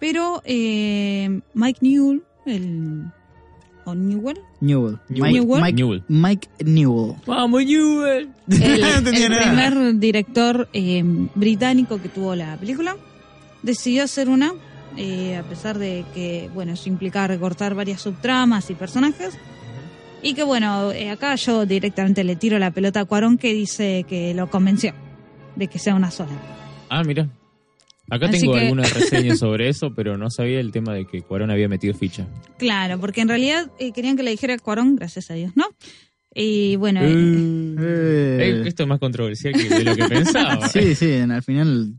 Pero eh, Mike Newell, el. o Newell, Newell. Newell. Mike, Mike, Newell. Mike Newell. Vamos, Newell. el, No el primer director eh, británico que tuvo la película, decidió hacer una, eh, a pesar de que, bueno, eso implicaba recortar varias subtramas y personajes. Y que, bueno, eh, acá yo directamente le tiro la pelota a Cuarón que dice que lo convenció de que sea una sola. Ah, mira. Acá Así tengo que- algunas reseñas sobre eso, pero no sabía el tema de que Cuarón había metido ficha. Claro, porque en realidad eh, querían que le dijera Cuarón, gracias a Dios, ¿no? Y bueno, eh, Eh, Eh, esto es más controversial que de lo que pensaba. sí, sí, en- al final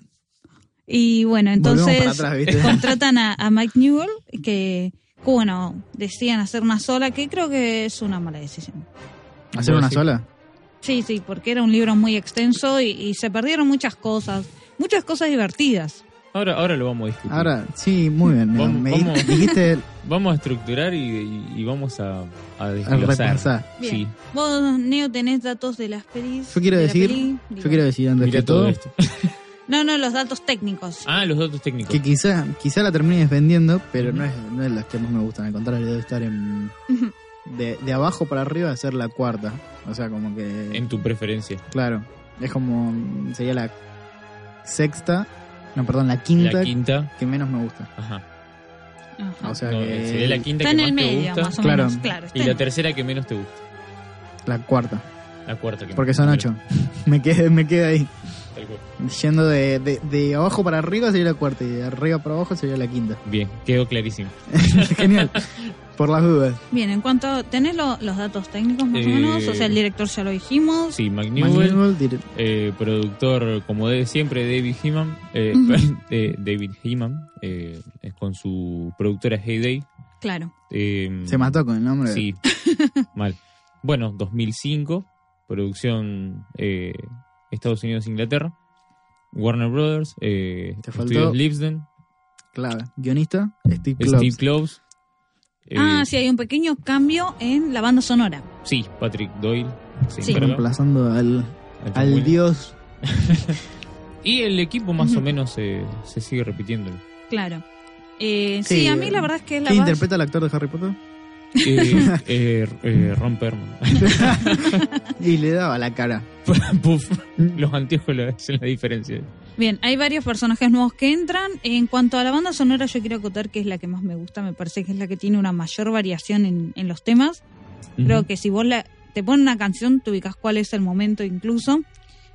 y bueno, entonces contratan a, a Mike Newell, que, que, bueno, decían hacer una sola, que creo que es una mala decisión. ¿Hacer una Sí. sola? Sí, sí, porque era un libro muy extenso y, y se perdieron muchas cosas, muchas cosas divertidas. Ahora, ahora lo vamos a discutir. Ahora, sí, muy bien. Vamos- me vamos. dijiste Vamos a estructurar y, y- y vamos a, a a desglosar. repensar. Bien. Sí. Vos, Neo, tenés datos de las pelis. Yo quiero de decir, peli? yo Digo. quiero decir antes que todo todo esto. No, no, los datos técnicos. Ah, los datos técnicos. que quizá, quizá la termine defendiendo, pero no es, no es las que más me gustan. Al contrario, debe estar en de abajo para arriba de ser la cuarta. O sea, como que En tu preferencia. claro, es como sería la sexta, no, perdón, la quinta, La quinta. que menos me gusta. Ajá. Ajá. O sea, No, que sería la quinta Está que en más el te medio, gusta. más o Claro. menos. Claro, Y en- la tercera que menos te gusta. la cuarta, La cuarta que porque son te ocho. gusta. me quedé me quedé ahí. Tal cual. Yendo de, de, de abajo para arriba sería la cuarta y de arriba para abajo sería la quinta. Bien, quedó clarísimo. Genial. Por las dudas. Bien, en cuanto a, ¿tenés lo- los datos técnicos más Eh, o menos? O sea, el director ya lo dijimos. Sí, Mike Mike Newell, Newell, dire- eh, productor como de siempre David Heeman, eh, eh, David Heeman, eh, es con su productora Heyday. Claro. eh, se mató con el nombre. Sí, mal. Bueno, 2005, producción eh, Estados Unidos-Inglaterra. Warner Brothers, eh, Te faltó- Studios Libsden, Clave. Guionista, Steve Kloves. Steve Kloves. Eh, ah, sí, hay un pequeño cambio en la banda sonora. sí, Patrick Doyle. se Sí. Reemplazando al, Al dios. Y el equipo más o menos se, se sigue repitiendo. Claro. Eh, sí, Sí, a mí eh, la verdad es que la ¿Quién base- interpreta al actor de Harry Potter? Eh, eh, eh, Ron Perlman. Y le daba la cara. Puf, los anteojos le hacen la diferencia. Bien, hay varios personajes nuevos que entran. En cuanto a la banda sonora, yo quiero acotar que es la que más me gusta. Me parece que es la que tiene una mayor variación en, en los temas. Creo que si vos la- te pones una canción, te ubicas cuál es el momento incluso.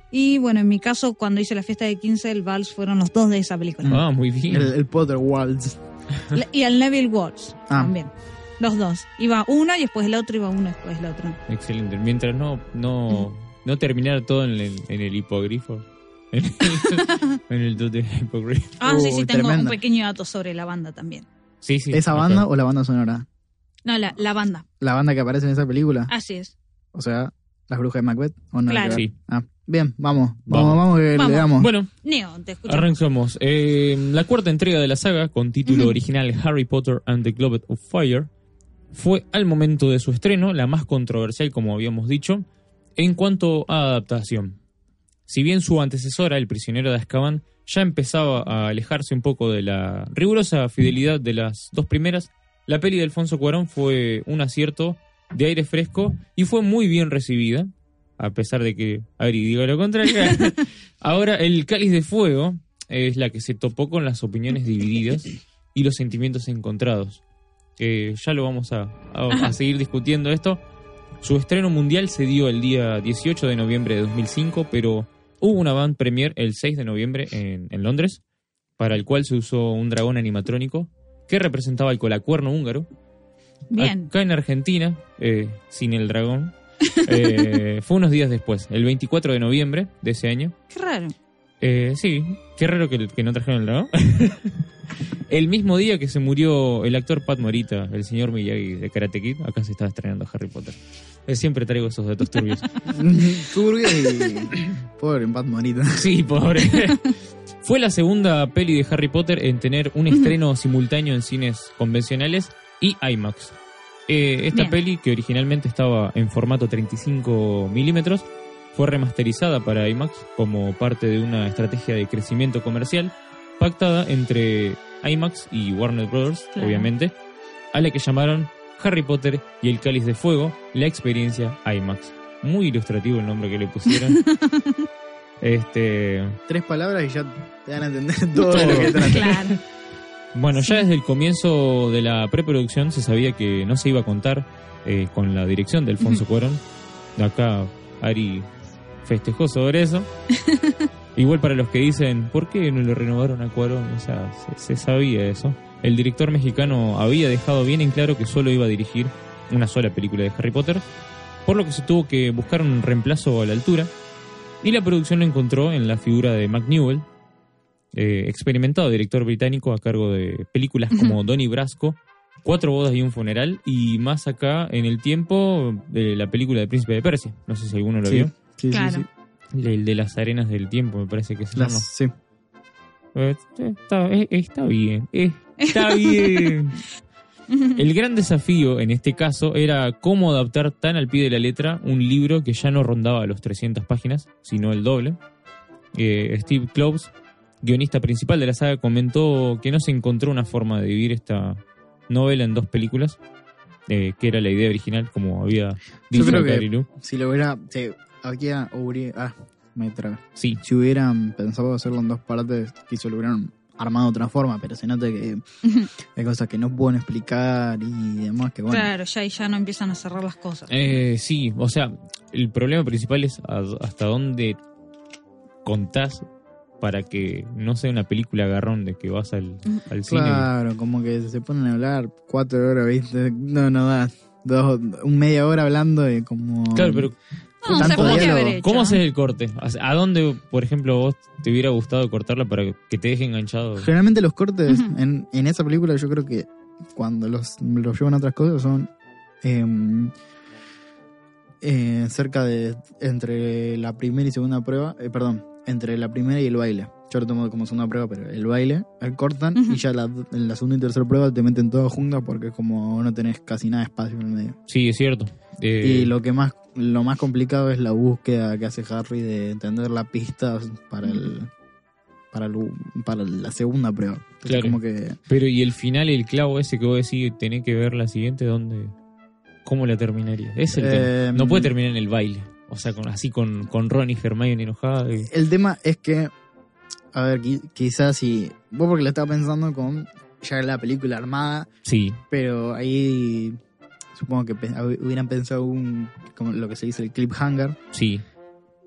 Y bueno, en mi caso, cuando hice la fiesta de 15, el Vals fueron los dos de esa película. Ah, muy bien. El, el Potter Waltz. La- Y el Neville Waltz Ah. también. Los dos. Iba uno y después el otro, iba uno y después el otro. Excelente. Mientras no, no, no terminar todo en el, en el hipogrifo. En el, en el hipogrifo. Ah, sí, sí, tengo tremenda. un pequeño dato sobre la banda también. Sí, sí. ¿Esa banda o la banda sonora? No, la, la banda. La banda que aparece en esa película. Así es. O sea, las brujas de Macbeth. ¿o no? Claro. Sí. Ah, Bien, vamos. Vamos, Vamos. vamos, que Vamos. le damos. Bueno, Neo, te escuchamos. arrancamos. Eh, la cuarta entrega de la saga, con título original Harry Potter and the Goblet of Fire, fue al momento de su estreno la más controversial, como habíamos dicho, en cuanto a adaptación. Si bien su antecesora, El prisionero de Azkaban, ya empezaba a alejarse un poco de la rigurosa fidelidad de las dos primeras, la peli de Alfonso Cuarón fue un acierto de aire fresco y fue muy bien recibida, a pesar de que Ari diga lo contrario. Ahora, El Cáliz de Fuego es la que se topó con las opiniones divididas y los sentimientos encontrados. Que ya lo vamos a, a- a seguir discutiendo esto. Su estreno mundial se dio el día 18 de noviembre de 2005, pero hubo una band premiere el 6 de noviembre en, en Londres, para el cual se usó un dragón animatrónico que representaba el colacuerno húngaro. Bien. Acá en Argentina, eh, sin el dragón, eh, fue unos días después, el 24 de noviembre de ese año. Qué raro. Eh, sí, qué raro que, que no trajeron el dragón. el mismo día que se murió el actor Pat Morita, el señor Miyagi de Karate Kid, acá se estaba estrenando Harry Potter. Eh, siempre traigo esos datos turbios. Turbio y. Pobre Pat Morita. Sí, pobre. Fue la segunda peli de Harry Potter en tener un estreno simultáneo en cines convencionales y IMAX. Eh, esta Bien. peli, que originalmente estaba en formato 35 milímetros, fue remasterizada para IMAX como parte de una estrategia de crecimiento comercial pactada entre IMAX y Warner Bros., Claro. obviamente, a la que llamaron Harry Potter y el Cáliz de Fuego, la experiencia IMAX. Muy ilustrativo el nombre que le pusieron. este, Tres palabras y ya te dan a entender todo, Todo. lo que trata. Claro. Bueno, ya desde el comienzo de la preproducción se sabía que no se iba a contar eh, con la dirección de Alfonso Cuarón. De acá Ari festejó sobre eso. Igual para los que dicen, ¿por qué no le renovaron a Cuarón? O sea, se, se sabía eso. El director mexicano había dejado bien en claro que solo iba a dirigir una sola película de Harry Potter, por lo que se tuvo que buscar un reemplazo a la altura. Y la producción lo encontró en la figura de Mac Newell, eh, experimentado director británico a cargo de películas como Donnie Brasco, Cuatro bodas y un funeral, y más acá en el tiempo de la película de Príncipe de Persia. No sé si alguno lo Sí, vio. Sí, sí, Claro. sí. El de las arenas del tiempo, me parece que se llama. Las- sí. Eh, Está, eh, está bien, eh, está bien. El gran desafío en este caso era cómo adaptar tan al pie de la letra un libro que ya no rondaba los 300 páginas, sino el doble. Eh, Steve Kloves, guionista principal de la saga, comentó que no se encontró una forma de dividir esta novela en dos películas, eh, que era la idea original, como había dicho creo que-. Si lo hubiera. Aquí hubiera. Ah, me traga. Sí, Si hubieran pensado hacerlo en dos partes, quizá lo hubieran armado de otra forma, pero se nota que hay cosas que no pueden explicar y demás que bueno. Claro, ya y ya no empiezan a cerrar las cosas. Eh, sí, o sea, el problema principal es hasta dónde contás para que no sea una película agarrón de que vas al, al cine. Claro, como que se ponen a hablar cuatro horas, ¿viste? No, no da. Dos, un media hora hablando y como. Claro, pero No, tanto diálogo. ¿cómo haces el corte? ¿A dónde, por ejemplo, vos te hubiera gustado cortarla para que te deje enganchado? Generalmente los cortes en, en esa película, yo creo que cuando los, los llevan a otras cosas son. em, eh, cerca de. Entre la primera y segunda prueba. eh, perdón, entre la primera y el baile. Yo lo tomo como segunda prueba, pero el baile, el cortan y ya la, en la segunda y tercera prueba te meten todas juntas porque es como no tenés casi nada de espacio en el medio. Sí, es cierto. Eh, Y lo que más lo más complicado es la búsqueda que hace Harry de entender la pista para el para el- para la segunda prueba. Claro. como que Pero y el final, el clavo ese que vos decís, tenés que ver la siguiente, ¿dónde? ¿Cómo la terminaría? Es el Eh, tema. No puede terminar en el baile. O sea, con, así con, con Ron y Hermione enojada. y- el tema es que a ver, qui- quizás si vos porque lo estaba pensando con ya la película armada, Sí, pero ahí supongo que hubieran pensado un como lo que se dice el cliffhanger sí.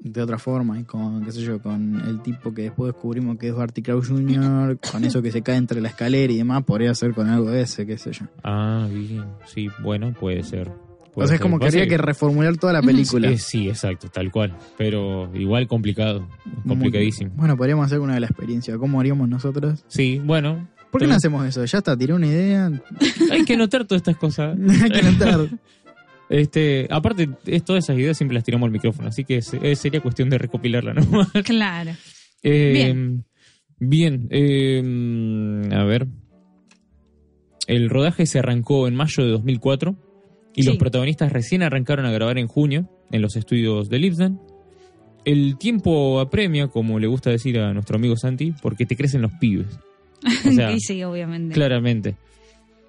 de otra forma y con qué sé yo con el tipo que después descubrimos que es Barty Crouch Jr. con eso que se cae entre la escalera y demás podría ser con algo de ese qué sé yo Ah, bien. Sí, bueno, puede ser. o Puede sea es ser. como que habría que reformular toda la película Eh, sí, exacto, tal cual. Pero igual complicado. Complicadísimo. bueno podríamos hacer una de la experiencia cómo haríamos nosotros Sí, bueno. ¿Por qué no hacemos eso? ya está tiré una idea Hay que notar todas estas cosas. hay que anotar Este, aparte, es, todas esas ideas siempre las tiramos al micrófono, así que se- eh, sería cuestión de recopilarla, ¿no? Claro. Eh, Bien. Bien, eh, a ver. El rodaje se arrancó en mayo de 2004 y Sí. los protagonistas recién arrancaron a grabar en junio en los estudios de Libsden. El tiempo apremia, como le gusta decir a nuestro amigo Santi, porque te crecen los pibes. O sea, Y sí, obviamente. Claramente.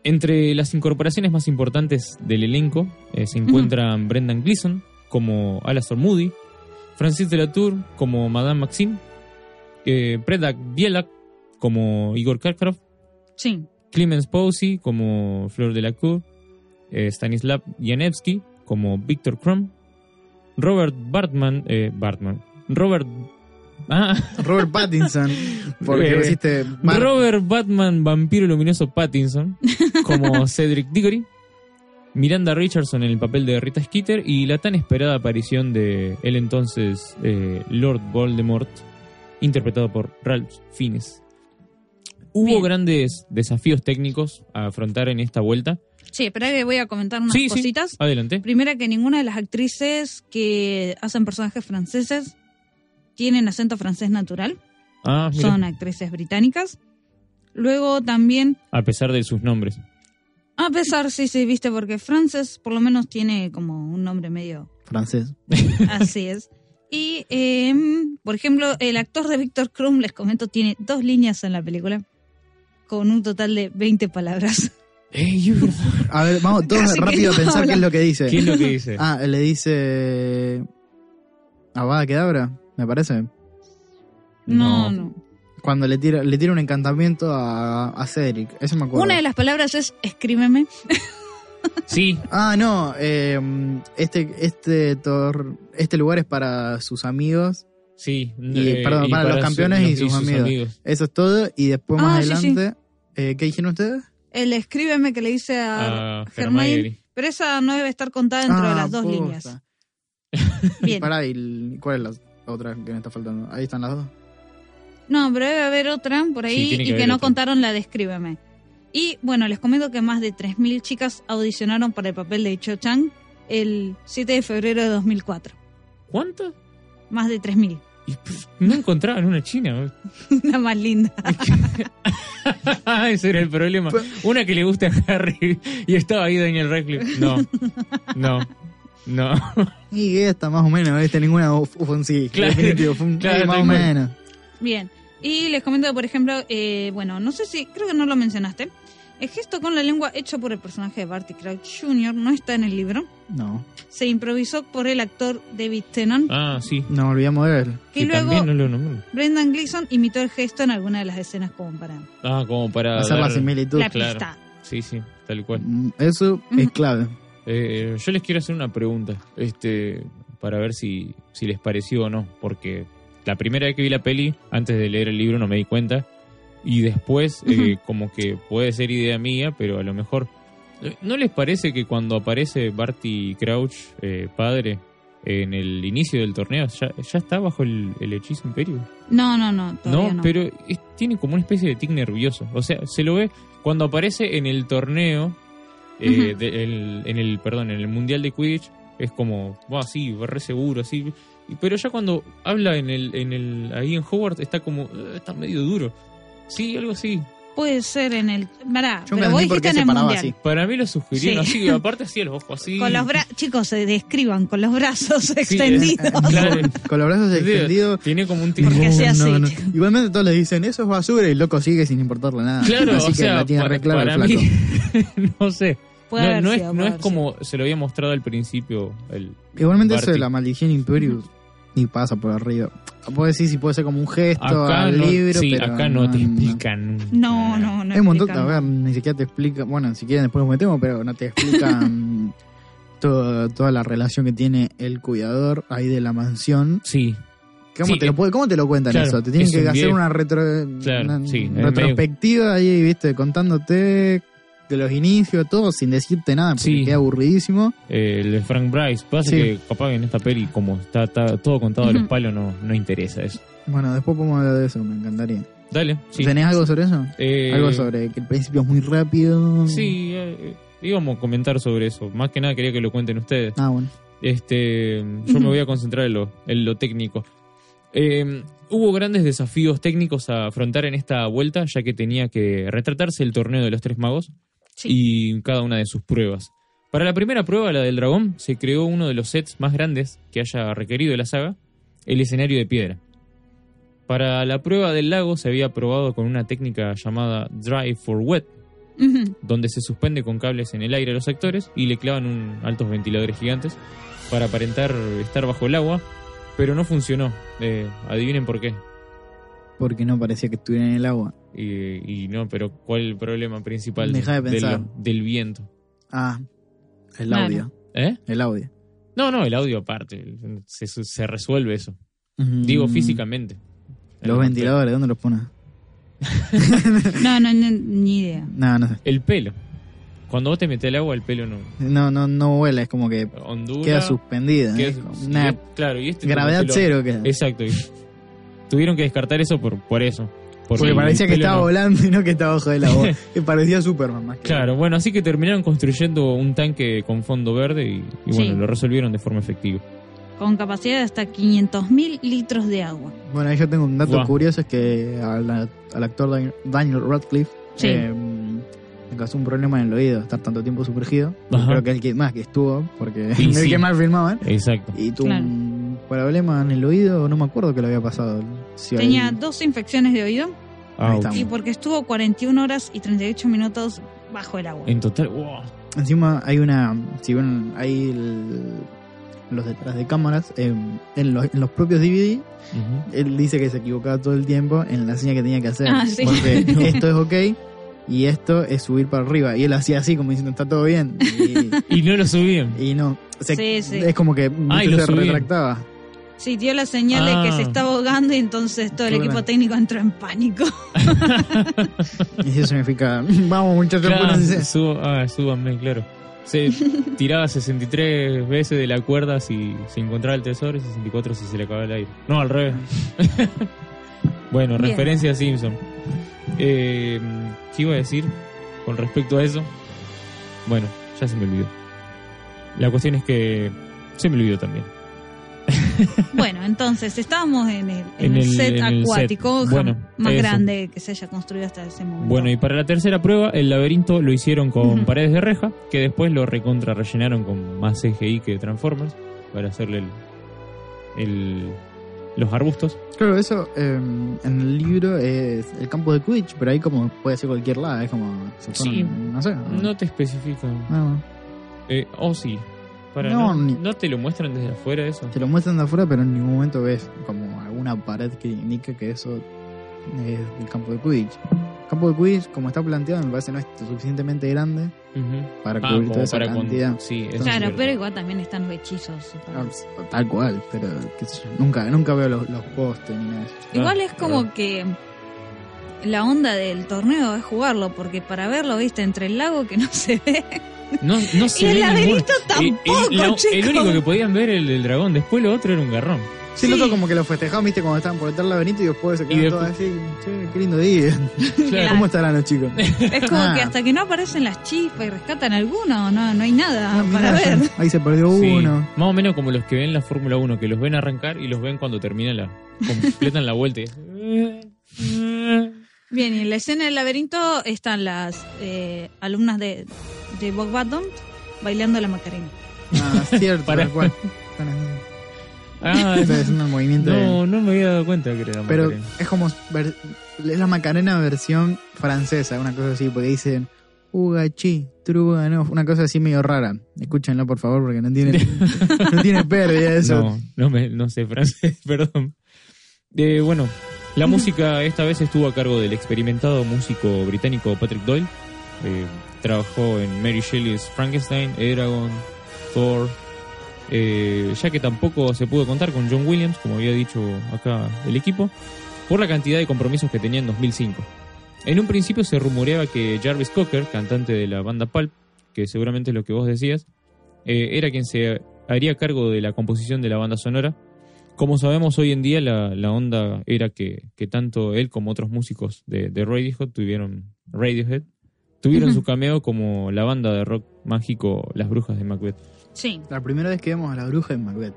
Entre las incorporaciones más importantes del elenco eh, se encuentran Brendan Gleeson como Alastor Moody, Francis de la Tour como Madame Maxime, eh, Predak Bielak como Igor Karkaroff, Sí. Clemens Posey como Flor de la Cour, eh, Stanislav Janevsky como Victor Crumb, Robert Bartman, eh, Bartman, Robert, ah, Robert Pattinson, porque Eh, pusiste Robert Batman Vampiro Luminoso Pattinson como Cedric Diggory, Miranda Richardson en el papel de Rita Skeeter y la tan esperada aparición de el entonces eh, Lord Voldemort, interpretado por Ralph Fiennes. Hubo Bien. grandes desafíos técnicos a afrontar en esta vuelta. Sí, espera que voy a comentar unas Sí, sí. cositas. Adelante. Primera, que ninguna de las actrices que hacen personajes franceses tienen acento francés natural. Ah, Son actrices británicas. Luego también, a pesar de sus nombres. a pesar, sí, sí, viste, porque Frances por lo menos tiene como un nombre medio francés. Así es. Y, eh, por ejemplo, el actor de Víctor Krum, les comento, tiene dos líneas en la película, con un total de 20 palabras. A ver, vamos todos Casi rápido a no pensar habla. qué es lo que dice. ¿Qué es lo que dice? Ah, le dice. Avada Kedabra, me parece. No, no. Cuando le tira, le tira un encantamiento a, a Cedric. Eso me acuerdo. Una de las palabras es escríbeme. Sí, Ah, no. eh, este, este, tor- este lugar es para sus amigos. sí. Y, eh, perdón, para, los su- campeones y sus, amigos. Eso es todo. Y después Ah, más sí, sí. adelante. eh, ¿Qué dijeron ustedes? El escríbeme que le dice a Ah, Hermione, Hermione. pero esa no debe estar contada dentro de Ah, las dos posta. líneas. Bien. Pará, ¿y el- cuál es la otra que me está faltando? Ahí están las dos. No, pero debe haber otra por ahí Sí, tiene que y que no otra. contaron la de escríbeme. Y bueno, les comento que más de 3.000 chicas audicionaron para el papel de Cho Chang el 7 de febrero de 2004. ¿Cuánto? Más de 3.000. Y, pff, no encontraban una china. Una más linda. Ese era el problema. Una que le gusta a Harry y estaba ahí Daniel Radcliffe. No, no, no. Y esta más o menos, este ninguna uf- fue un sí. Claro, definitivo, fue un claro, más o menos. Bien. Y les comento, por ejemplo, eh, bueno, no sé si, creo que no lo mencionaste. El gesto con la lengua hecho por el personaje de Barty Crouch Jr. no está en el libro. No, Se improvisó por el actor David Tennant. Ah, sí. nos olvidamos de él. y Que luego también no lo. Brendan Gleeson imitó el gesto en alguna de las escenas como para Ah, como para. Hacer la similitud. la claro. pista. Sí, sí, tal cual. Mm, Eso es clave. Eh, yo les quiero hacer una pregunta, este, para ver si, si les pareció o no, porque la primera vez que vi la peli, antes de leer el libro, no me di cuenta, y después, eh, como que puede ser idea mía, pero a lo mejor, eh, ¿no les parece que cuando aparece Barty Crouch, eh, padre, en el inicio del torneo, ya, ya está bajo el, el hechizo imperio? No, no, no, todavía no. pero es- tiene como una especie de tic nervioso. O sea, se lo ve cuando aparece en el torneo, eh, de- el- en el, perdón, en el mundial de Quidditch, es como, va así, va re seguro, así. Pero ya cuando habla en el, en el, ahí en Hogwarts, está como, "Eh, está medio duro. Sí, algo así. Puede ser en el. Pará, Yo me pero vos dijiste en el mundial. así. Para mí lo sugirieron Sí. así, aparte así los ojos así. Con los brazos, chicos, se describan con los brazos es- extendidos. Claro. Con los brazos extendidos. Tiene como un tic. Porque sea así. Igualmente todos le dicen, eso es basura y el loco sigue sin importarle nada. Claro, Así o que sea, la tiene pa- re clara el para flaco. mí, no sé. Puede no, es, no es como se lo había mostrado al principio. El Igualmente eso de la maldición Imperius ni pasa por arriba. Puedo decir si puede ser como un gesto Acá al no, libro, sí, pero acá no, te explican. No, no, no. Hay un montón, explican. a ver, ni siquiera te explica, bueno, si quieren después nos metemos, pero no te explican todo- toda la relación que tiene el cuidador ahí de la mansión. Sí, ¿Cómo, Sí, te, lo, eh, puede- ¿Cómo te lo cuentan claro, eso? Te tienen es que un hacer una, retro, Claro, una sí, es retrospectiva ahí, viste, contándote de los inicios, todo, sin decirte nada, porque Sí. queda aburridísimo. eh, el de Frank Bryce. Pasa Sí. que capaz que en esta peli, como está, está todo contado a los palos, no, no interesa eso. Bueno, después podemos hablar de eso, me encantaría. Dale, sí. ¿Tenés algo sobre eso? Eh, Algo sobre que el principio es muy rápido. Sí, eh, íbamos a comentar sobre eso. Más que nada quería que lo cuenten ustedes. Ah, bueno. Este, yo me voy a concentrar en lo, en lo técnico. Eh, hubo grandes desafíos técnicos a afrontar en esta vuelta, ya que tenía que retratarse el torneo de los tres magos Sí. y cada una de sus pruebas. Para la primera prueba, la del dragón, se creó uno de los sets más grandes que haya requerido la saga, el escenario de piedra. Para la prueba del lago se había probado con una técnica llamada Dry for Wet, donde se suspende con cables en el aire a los actores y le clavan un, altos ventiladores gigantes para aparentar estar bajo el agua, pero no funcionó. Eh, adivinen por qué. Porque no parecía que estuviera en el agua. Y, y no, pero ¿cuál es el problema principal Deja de del- pensar. del viento? Ah, el audio. ¿Eh? El audio. No, no, el audio aparte. Se, se resuelve eso. Digo Mm, físicamente. Los ventiladores, ¿dónde los pones? No, no, no, ni idea. No, no sé. El pelo. Cuando vos te metes el agua, el pelo no No, no, no vuela, es como que ondula. queda suspendida. queda- una claro, y este gravedad cero queda. Exacto. Tuvieron que descartar eso por, por eso. Porque parecía que estaba no. volando y no que estaba bajo del agua. que parecía Superman más que Claro, bueno, así que terminaron construyendo un tanque con fondo verde y, y bueno, Sí. lo resolvieron de forma efectiva. Con capacidad de hasta 500.000 litros de agua. Bueno, ahí yo tengo un dato curioso, es que al, al actor Dan- Daniel Radcliffe Sí. eh, le causó un problema en el oído, estar tanto tiempo sumergido. Ajá. Creo que el que más que estuvo, porque Y el sí. que más filmaban. Exacto. Y tuvo Claro. un problema en el oído, no me acuerdo qué le había pasado. Si Tenía dos infecciones de oído Ah, Ahí está. y porque estuvo 41 horas y 38 minutos bajo el agua. En total, wow. Encima hay una, si ven, hay el- los detrás de cámaras, eh, en, los, en los propios DVD, él dice que se equivocaba todo el tiempo en la señal que tenía que hacer. Ah, sí. Porque esto es ok y esto es subir para arriba. Y él hacía así, como diciendo, está todo bien. Y, Y no lo subían. y no. Se- Sí, sí. Es como que Ah, se lo subían. Sí, dio la señal de que Ah. se estaba ahogando y entonces todo el Claro. equipo técnico entró en pánico. Y eso significa, vamos muchachos, Claro, pónganse". subo- ah, súbanme, claro. Se tiraba 63 veces de la cuerda si se encontraba el tesoro y 64 si se le acababa el aire. No, al revés. bueno, Bien. referencia a Simpson. Eh, ¿Qué iba a decir con respecto a eso? Bueno, ya se me olvidó. La cuestión es que se me olvidó también. Bueno, entonces estábamos en el, en En el el- set en el acuático set. Bueno, más eso. grande que se haya construido hasta ese momento. Bueno, y para la tercera prueba, el laberinto lo hicieron con Ujú. paredes de reja, que después lo recontra rellenaron con más CGI que Transformers, para hacerle el, el- los arbustos. Claro, eso eh, en el libro es el campo de Quidditch, pero ahí como puede ser cualquier lado, es como, se Sí. ponen, no sé. No te especifican. No, Eh, oh, sí. Para, No, no, ni- ¿no te lo muestran desde afuera eso? Te lo muestran de afuera, pero en ningún momento ves como alguna pared que indique que eso es el campo de Quidditch. El campo de Quidditch, como está planteado, me parece no es suficientemente grande para Ah, cubrir toda esa para con- cantidad. Sí, claro, pero igual también están los hechizos. Ah, tal cual, pero qué sé yo, nunca, nunca veo los, los postes ni nada de eso. Igual Ah, es como que la onda del torneo es jugarlo, porque para verlo, viste, entre el lago que no se ve. No, no se Y el laberinto tampoco, el, el- chicos. el único que podían ver era el del dragón, después lo otro era un garrón. Sí, Sí. noto como que lo festejaban, viste, cuando estaban por el laberinto y después se Y quedaban después- todos así, che, qué lindo día. Claro. ¿Cómo estarán los chicos? Es como Ah. que hasta que no aparecen las chispas y rescatan alguno, no, no hay nada Ah, para mirá, ver. Ahí se perdió Sí, uno. Más o menos como los que ven la Fórmula 1, que los ven arrancar y los ven cuando terminan la. completan la vuelta. y- Bien, y en la escena del laberinto están las eh, alumnas de, de Bob Button bailando la Macarena. Ah, cierto, Para- tal cual. Están Ah, haciendo el movimiento de- no, no me había dado cuenta que era la Pero Macarena. es como ver- es la Macarena versión francesa, una cosa así, porque dicen Ugachi, Truga, no, una cosa así medio rara. Escúchenlo por favor, porque no tiene, no tiene pérdida eso. No, no, me, no sé francés, perdón. Eh, bueno, la música esta vez estuvo a cargo del experimentado músico británico Patrick Doyle. Eh, trabajó en Mary Shelley's Frankenstein, Eragon, Thor. eh, ya que tampoco se pudo contar con John Williams, como había dicho acá el equipo, por la cantidad de compromisos que tenía en 2005. En un principio se rumoreaba que Jarvis Cocker, cantante de la banda Pulp, que seguramente es lo que vos decías, eh, era quien se haría cargo de la composición de la banda sonora. Como sabemos hoy en día, la, la onda era que, que tanto él como otros músicos de, de Radiohead tuvieron, Radiohead tuvieron su cameo como la banda de rock mágico Las Brujas de Macbeth. Sí, La primera vez que vemos a la bruja en Macbeth.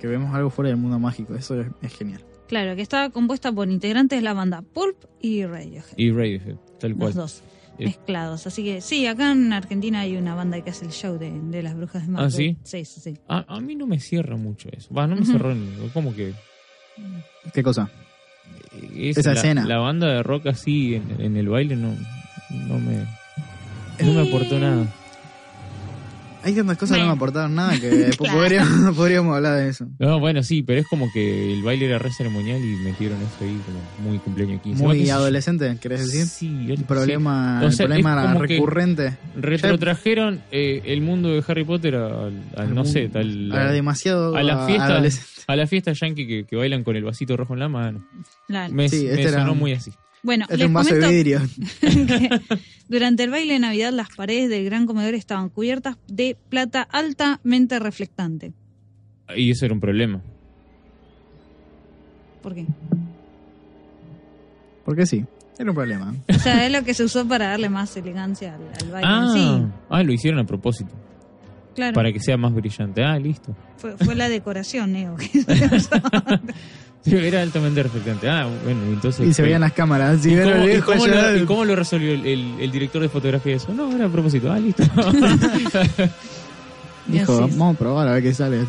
Que vemos algo fuera del mundo mágico. Eso es, es genial. claro, que estaba compuesta por integrantes de la banda Pulp y Radiohead. Y Radiohead, tal cual. Los dos. Mezclados. Así que sí, acá en Argentina hay una banda que hace el show de, de las brujas de Macbeth. ¿Ah, sí? Sí, sí, sí. A, a mí no me cierra mucho eso. Va, no me cerró ni. Como que. ¿Qué cosa? es Esa la, escena. La banda de rock así en, en el baile no, no me. No me aportó nada. Hay tantas cosas que no me aportaron nada que después Claro. podríamos, podríamos hablar de eso. No, bueno, sí, pero es como que el baile era re ceremonial y metieron eso ahí como muy cumpleaños 15. Va, qué Muy adolescente, ¿querés decir? Sí, El problema, O sea, el problema recurrente. sí. Retrotrajeron eh, el mundo de Harry Potter al, al, no sé, al, a demasiado a la fiesta adolescente. a la fiesta yankee que, que bailan con el vasito rojo en la mano. Claro. Me, Sí, me este era sonó un- muy así. Bueno, Es les un vaso de vidrio. durante el baile de Navidad las paredes del gran comedor estaban cubiertas de plata altamente reflectante. Y eso era un problema. ¿Por qué? Porque sí, era un problema. O sea, es lo que se usó para darle más elegancia al, al baile Ah, en sí. ah, lo hicieron a propósito. Claro, Para que sea más brillante. Ah, listo. fue, fue la decoración, Neo. era altamente reflectante. Ah, bueno, entonces. Y se veían las cámaras. Si ¿Y cómo, y lo, y cómo lo resolvió el, el- el director de fotografía eso? No, era a propósito. Ah, listo. Dijo, vamos a probar a ver qué sale.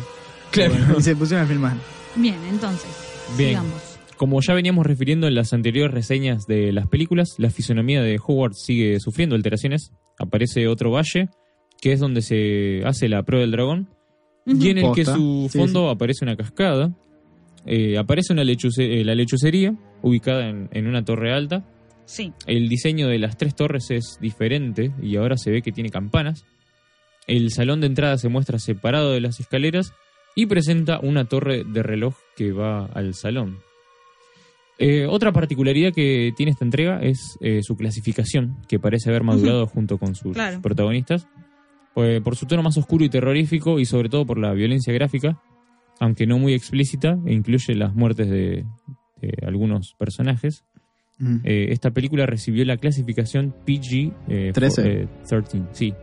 Claro. Bueno, y se pusieron a filmar. Bien, entonces, Bien. sigamos. Como ya veníamos refiriendo en las anteriores reseñas de las películas, la fisonomía de Howard sigue sufriendo alteraciones. Aparece otro valle, que es donde se hace la prueba del dragón, y en el que su Sí, fondo aparece una cascada. Eh, aparece una lechuce- eh, la lechucería, ubicada en, en una torre alta. Sí, El diseño de las tres torres es diferente y ahora se ve que tiene campanas. El salón de entrada se muestra separado de las escaleras y presenta una torre de reloj que va al salón. Eh, otra particularidad que tiene esta entrega es su clasificación, que parece haber madurado junto con sus Claro. protagonistas, pues, por su tono más oscuro y terrorífico y sobre todo por la violencia gráfica, aunque no muy explícita, e incluye las muertes de, de algunos personajes. Mm. Eh, esta película recibió la clasificación PG eh, 13. fo- eh, 13, sí.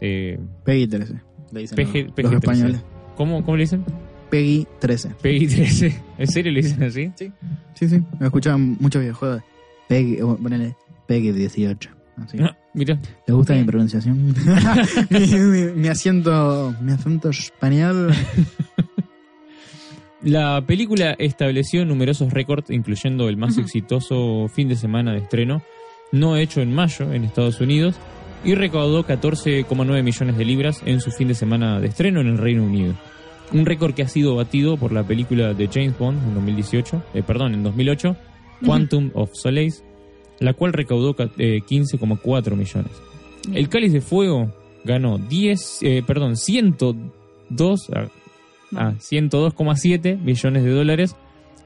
Eh, Peggy 13. Le dicen PG, los, PG los españoles. ¿Cómo, ¿Cómo le dicen? Peggy 13. PG 13. ¿En serio le dicen así? Sí, sí. Me escuchaban muchos videojuegos. Peggy, ponele, Peggy 18. Así. No, mira. ¿Les gusta mi pronunciación? mi, mi- mi acento, mi acento español. La película estableció numerosos récords, incluyendo el más exitoso fin de semana de estreno, no hecho en mayo en Estados Unidos, y recaudó 14,9 millones de libras en su fin de semana de estreno en el Reino Unido. Un récord que ha sido batido por la película de James Bond en 2018, eh, perdón, en 2008, Quantum of Solace, la cual recaudó ca- eh, 15,4 millones. Bien. El Cáliz de Fuego ganó 10, eh, perdón, 102, ah, 102,7 millones de dólares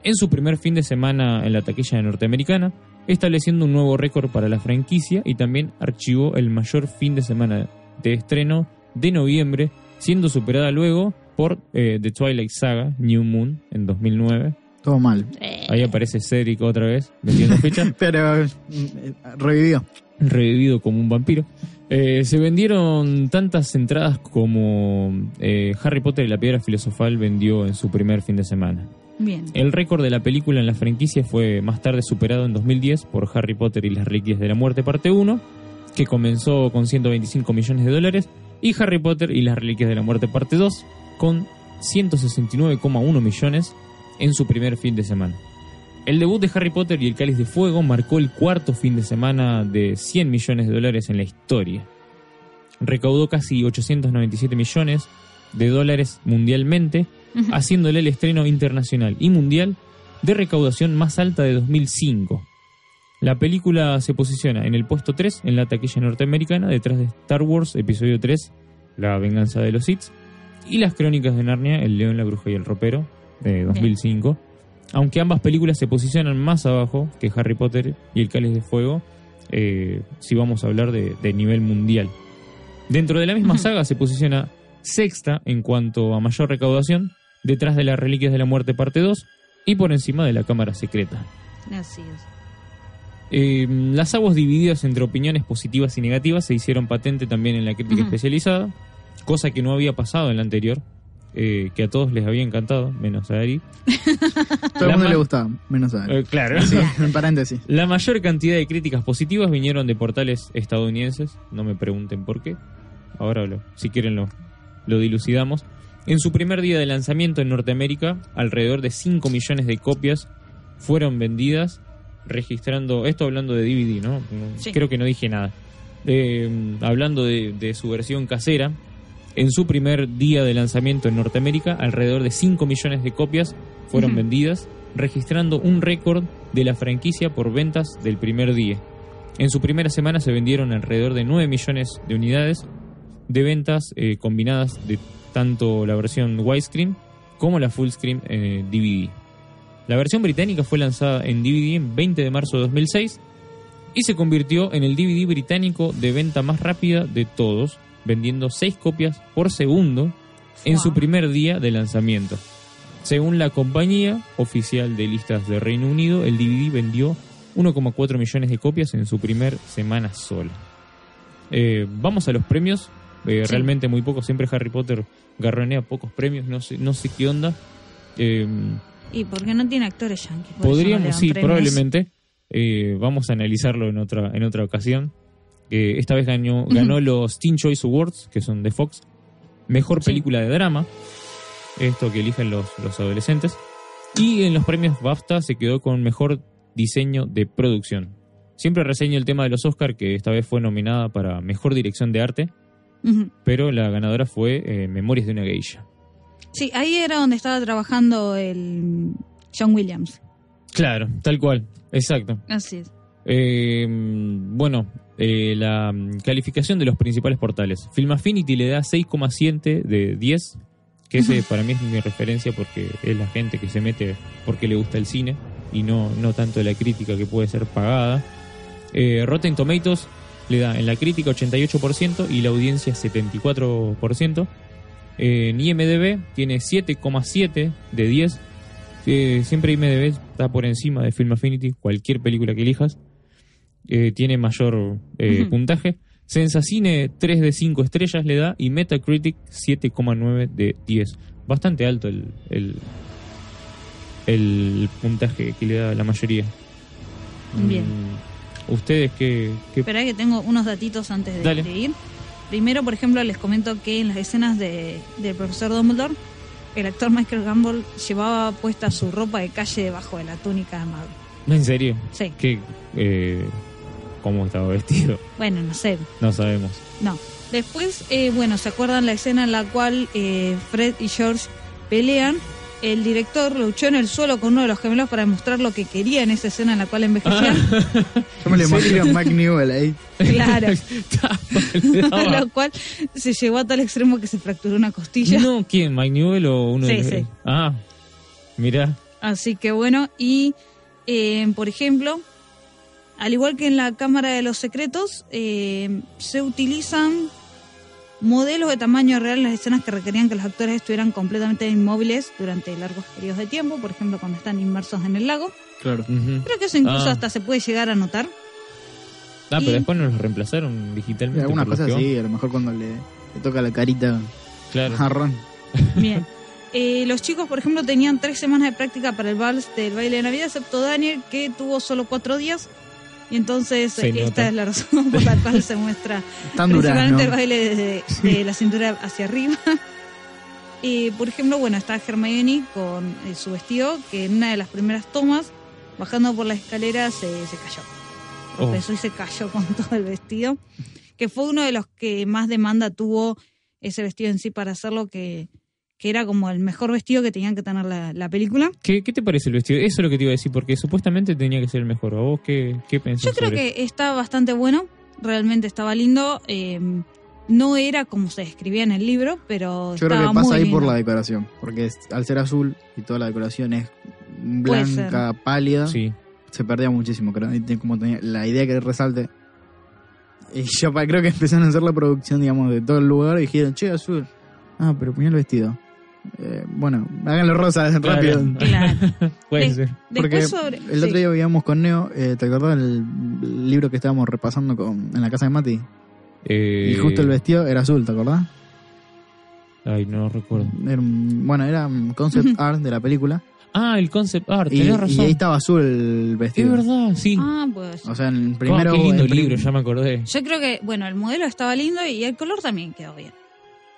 en su primer fin de semana en la taquilla norteamericana, estableciendo un nuevo récord para la franquicia y también archivó el mayor fin de semana de estreno de noviembre, siendo superada luego por eh, The Twilight Saga New Moon en 2009. Todo mal. Eh, Ahí aparece Cedric otra vez metiendo ficha. Pero mm, revivió. revivido como un vampiro. Eh, se vendieron tantas entradas como eh, Harry Potter y la Piedra Filosofal vendió en su primer fin de semana. Bien. El récord de la película en la franquicia fue más tarde superado en 2010 por Harry Potter y las Reliquias de la Muerte parte 1, que comenzó con 125 millones de dólares, y Harry Potter y las Reliquias de la Muerte parte 2 con 169,1 millones en su primer fin de semana. El debut de Harry Potter y el Cáliz de Fuego marcó el cuarto fin de semana de 100 millones de dólares en la historia. Recaudó casi 897 millones de dólares mundialmente, haciéndole el estreno internacional y mundial de recaudación más alta de 2005. La película se posiciona en el puesto 3 en la taquilla norteamericana, detrás de Star Wars Episodio 3, La venganza de los Sith, y las crónicas de Narnia, El león, la bruja y el ropero, de 2005. Aunque ambas películas se posicionan más abajo que Harry Potter y El cáliz de fuego, eh, si vamos a hablar de, de nivel mundial. Dentro de la misma saga se posiciona sexta en cuanto a mayor recaudación, detrás de las Reliquias de la Muerte parte 2 y por encima de la Cámara Secreta. Así es. Eh, las aguas divididas entre opiniones positivas y negativas se hicieron patente también en la crítica especializada, cosa que no había pasado en la anterior, eh, que a todos les había encantado, menos a Ari. Todo el mundo le gustaba, menos a él. Eh, claro. Sí, en paréntesis. La mayor cantidad de críticas positivas vinieron de portales estadounidenses, no me pregunten por qué. Ahora, lo- si quieren, lo, lo dilucidamos. En su primer día de lanzamiento en Norteamérica, alrededor de 5 millones de copias fueron vendidas, registrando. Esto hablando de DVD, ¿no? No- Sí. Creo que no dije nada. Eh, hablando de, de su versión casera, en su primer día de lanzamiento en Norteamérica, alrededor de 5 millones de copias fueron vendidas, registrando un récord de la franquicia por ventas del primer día. En su primera semana se vendieron alrededor de 9 millones de unidades de ventas eh, combinadas de tanto la versión widescreen como la full screen eh, DVD. La versión británica fue lanzada en DVD en 20 de marzo de 2006 y se convirtió en el DVD británico de venta más rápida de todos, vendiendo 6 copias por segundo en su primer día de lanzamiento. Según la compañía oficial de listas de Reino Unido, el DVD vendió 1,4 millones de copias en su primer semana sola. Eh, vamos a los premios. Eh, Sí. Realmente muy pocos. Siempre Harry Potter garronea pocos premios. No sé, no sé qué onda. Eh, Y porque no tiene actores yankees. no podríamos, sí, premios. probablemente. Eh, vamos a analizarlo en otra, en otra ocasión. Esta vez ganó, ganó los Teen Choice Awards, que son de Fox. Mejor Sí. película de drama. Esto que eligen los, los adolescentes. Y en los premios BAFTA se quedó con mejor diseño de producción. Siempre reseño el tema de los Oscar, que esta vez fue nominada para mejor dirección de arte, pero la ganadora fue eh, Memorias de una geisha. Sí, ahí era donde estaba trabajando el John Williams. Claro, tal cual, exacto. Así es. Eh, bueno, eh, la mm, calificación de los principales portales. Film Affinity le da 6,7 de 10, que ese para mí es mi referencia porque es la gente que se mete porque le gusta el cine y no, no tanto la crítica que puede ser pagada. Eh, Rotten Tomatoes le da en la crítica 88% y la audiencia 74%. Eh, en IMDB tiene 7,7 de 10. Eh, siempre IMDB está por encima de Film Affinity, cualquier película que elijas. Eh, tiene mayor eh, puntaje. Sensacine 3 de 5 estrellas le da y Metacritic 7,9 de 10. Bastante alto el, el, el puntaje que le da la mayoría. Bien. Mm, ¿Ustedes qué, qué Espera que tengo unos datitos antes de, Dale. de ir. Primero, por ejemplo, les comento que en las escenas de, del profesor Dumbledore, el actor Michael Gamble llevaba puesta su ropa de calle debajo de la túnica de mago. ¿En serio? Sí, ¿Qué, eh, ¿Cómo estaba vestido? bueno, no sé, No sabemos. no. Después, eh, bueno, ¿se acuerdan la escena en la cual eh, Fred y George pelean? El director luchó en el suelo con uno de los gemelos para demostrar lo que quería en esa escena en la cual envejecían. Yo me lo imagino a Mike Newell ahí. Claro. Lo cual se llevó a tal extremo que se fracturó una costilla. No, ¿quién? ¿Mike Newell o uno Sí, de los- sí. Ah, mira. Así que bueno, y eh, por ejemplo, al igual que en la Cámara de los Secretos, eh, se utilizan modelos de tamaño real en las escenas que requerían que los actores estuvieran completamente inmóviles durante largos periodos de tiempo, por ejemplo, cuando están inmersos en el lago. Claro. Ujú. Creo que eso incluso Ah. hasta se puede llegar a notar. Ah, Y- pero después nos los reemplazaron digitalmente. algunas cosas sí, a lo mejor cuando le, le toca la carita. Claro. a Ron. Bien. Eh, los chicos, por ejemplo, tenían tres semanas de práctica para el vals del baile de Navidad, excepto Daniel, que tuvo solo cuatro días. Y entonces Se eh, esta nota. es la razón por la cual se muestra Tan principalmente ¿no? el baile desde de la cintura hacia arriba. Y, por ejemplo, bueno, está Hermione con eh, su vestido, que en una de las primeras tomas, bajando por la escalera, se, se cayó. Oh. Tropezó y se cayó con todo el vestido. Que fue uno de los que más demanda tuvo ese vestido en sí para hacerlo, que, que era como el mejor vestido que tenían que tener la, la película. ¿Qué, qué te parece el vestido? Eso es lo que te iba a decir, porque supuestamente tenía que ser el mejor. ¿A vos qué, qué pensás Yo creo sobre que está bastante bueno, realmente estaba lindo. eh, no era como se describía en el libro, pero Yo creo que pasa ahí por la decoración. Porque es- al ser azul y toda la decoración es blanca, pálida, Sí. se perdía muchísimo. Creo, como tenía la idea que resalte. Y yo creo que empezaron a hacer la producción, digamos, de todo el lugar y dijeron, che, azul. Ah, pero ponía el vestido. Eh, bueno, háganlo rosa Claro. rápido. Claro. Puede De- ser. Porque sobre... el sí. otro día veíamos con Neo, eh, ¿te acordás del libro que estábamos repasando con, en la casa de Mati? Eh, Y justo el vestido era azul, ¿te acordás? Ay, no recuerdo. Era bueno, era un concept art de la película. Ah, el concept art, Y, tenés y razón. ahí estaba azul el Es vestido. verdad, sí. Ah, pues... O sea, en el Oh, primero. qué lindo prim- libro, ya me acordé. Yo creo que, bueno, el modelo estaba lindo y el color también quedó bien.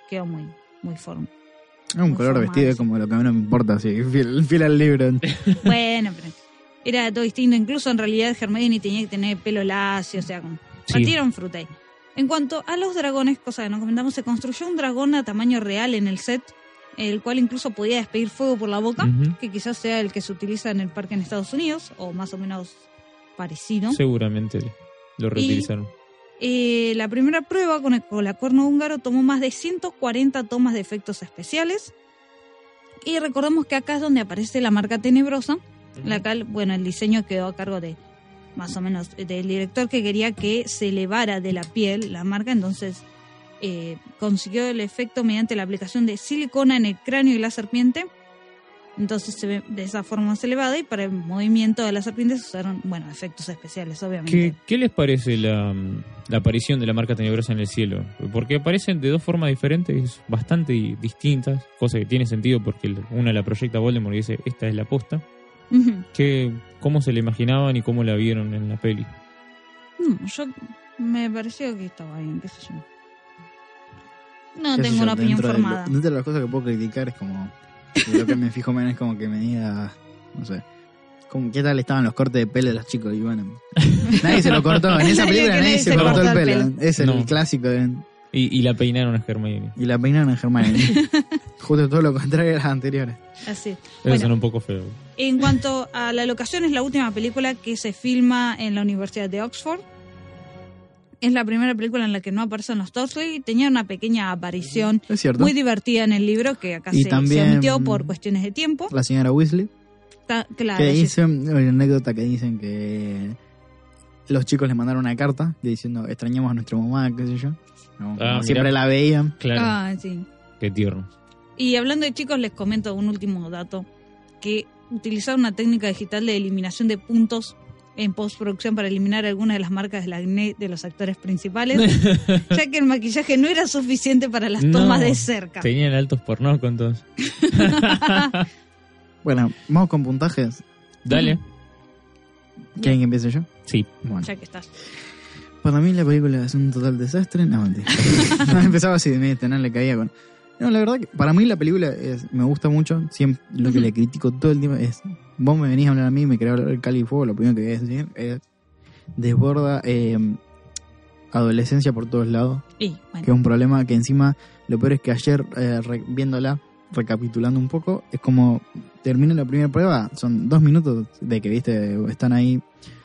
Quedó muy, muy formal. Es un color vestido, es como lo que a mí no me importa, sí, fiel, fiel al libro. Bueno, pero era todo distinto. Incluso en realidad Hermione tenía que tener pelo lacio, o sea, como Sí. partieron fruta ahí. En cuanto a los dragones, cosa que no comentamos, se construyó un dragón a tamaño real en el set, el cual incluso podía despedir fuego por la boca, que quizás sea el que se utiliza en el parque en Estados Unidos, o más o menos parecido. Seguramente lo reutilizaron. Eh, la primera prueba con el colacorno húngaro tomó más de 140 tomas de efectos especiales. Y recordemos que acá es donde aparece la marca tenebrosa, la cual, bueno, el diseño quedó a cargo de más o menos del director que quería que se elevara de la piel la marca, entonces eh, consiguió el efecto mediante la aplicación de silicona en el cráneo de la serpiente. Entonces se ve de esa forma más elevada y para el movimiento de las serpientes usaron, bueno, efectos especiales, obviamente. ¿Qué, qué les parece la, la aparición de la marca tenebrosa en el cielo? Porque aparecen de dos formas diferentes, bastante distintas, cosa que tiene sentido porque una la proyecta Voldemort y dice, esta es la posta. Ujú. ¿Qué, ¿Cómo se la imaginaban y cómo la vieron en la peli? No, yo me pareció que estaba bien, qué sé yo. No tengo una opinión dentro de lo- formada. dentro de las cosas que puedo criticar es como. Lo que me fijo menos es como que me diga. No sé. Como, ¿Qué tal estaban los cortes de pelo de los chicos? Y bueno. Nadie se lo cortó. En esa película nadie se cortó el pelo. Es el clásico. de- Y, y la peinaron a Hermione. y la peinaron en Hermione. Justo todo lo contrario a las anteriores. Así. Eso Bueno, suena un poco feo. en cuanto a la locación, es la última película que se filma en la Universidad de Oxford. Es la primera película en la que no aparecen los Dursley. Tenía una pequeña aparición Es cierto. muy divertida en el libro que acá Y se, también- se omitió por cuestiones de tiempo. La señora Weasley. Ta- claro, que sí. dice, hay una anécdota que dicen que los chicos le mandaron una carta diciendo extrañamos a nuestra mamá, qué sé yo. No, Ah, siempre la veían. Claro, Ah, sí. qué tierno. Y hablando de chicos, les comento un último dato, que utilizaron una técnica digital de eliminación de puntos en postproducción para eliminar algunas de las marcas del acné de los actores principales, ya que el maquillaje no era suficiente para las No. tomas de cerca. Tenían altos pornos con todos. Bueno, vamos con puntajes. Dale. ¿Quieren que empiece yo? Sí. Bueno. Ya que estás. Para mí la película es un total desastre. No, mentira. no, empezaba así, ¿viste? no le caía con... No, la verdad que para mí la película es, me gusta mucho. Siempre lo que le critico todo el tiempo es... Vos me venís a hablar a mí, me querés hablar del Cali y Fuego, lo primero que voy a decir es... Desborda eh, adolescencia por todos lados. Y, Que es bueno, un problema que encima... Lo peor es que ayer, eh, re- viéndola, recapitulando un poco, es como... Termina la primera prueba, son dos minutos de que, viste, están ahí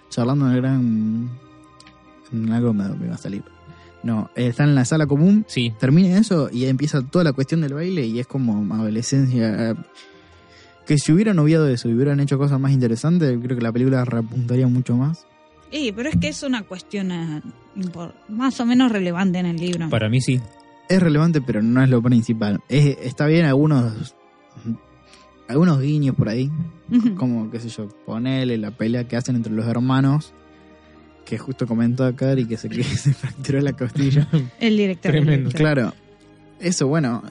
charlando en el gran... En algo me, me va a salir. No, eh, están en la sala común, Sí. termina eso y empieza toda la cuestión del baile y es como adolescencia. eh, Que si hubieran obviado eso y hubieran hecho cosas más interesantes, creo que la película repuntaría mucho más. y, pero es que es una cuestión eh, más o menos relevante en el libro. Para mí sí. Es relevante, pero no es lo principal. Es- está bien algunos algunos guiños por ahí, como, qué sé yo, ponerle la pelea que hacen entre los hermanos, que justo comentó acá y que se, que se fracturó la costilla. el director. el Tremendo. director. Claro, eso bueno,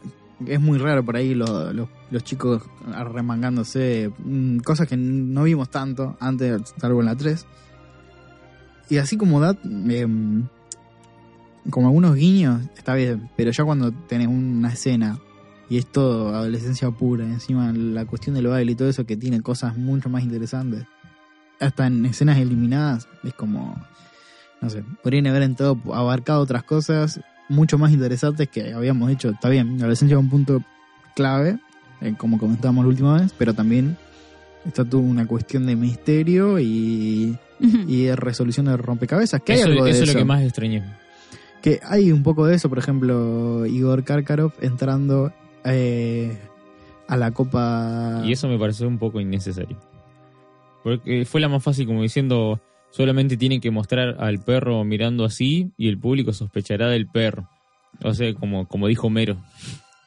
es muy raro por ahí los, los, los chicos arremangándose, mm, cosas que no vimos tanto antes, salvo en la 3. Y así como da, em, como algunos guiños, está bien, pero ya cuando tenés una escena y es todo adolescencia pura, encima la cuestión del baile y todo eso que tiene cosas mucho más interesantes, hasta en escenas eliminadas, es como, no sé, podrían haber entrado, abarcado otras cosas mucho más interesantes que habíamos hecho. Está bien, la adolescencia es un punto clave, eh, como comentábamos la última vez, pero también está toda una cuestión de misterio y, y de resolución de rompecabezas. Que hay Eso, algo de eso eso. es lo que más extrañé. Que hay un poco de eso, por ejemplo, Igor Karkarov entrando eh, a la Copa. Y eso me pareció un poco innecesario. Porque fue la más fácil como diciendo, solamente tienen que mostrar al perro mirando así y el público sospechará del perro. O sea, como, como dijo Homero.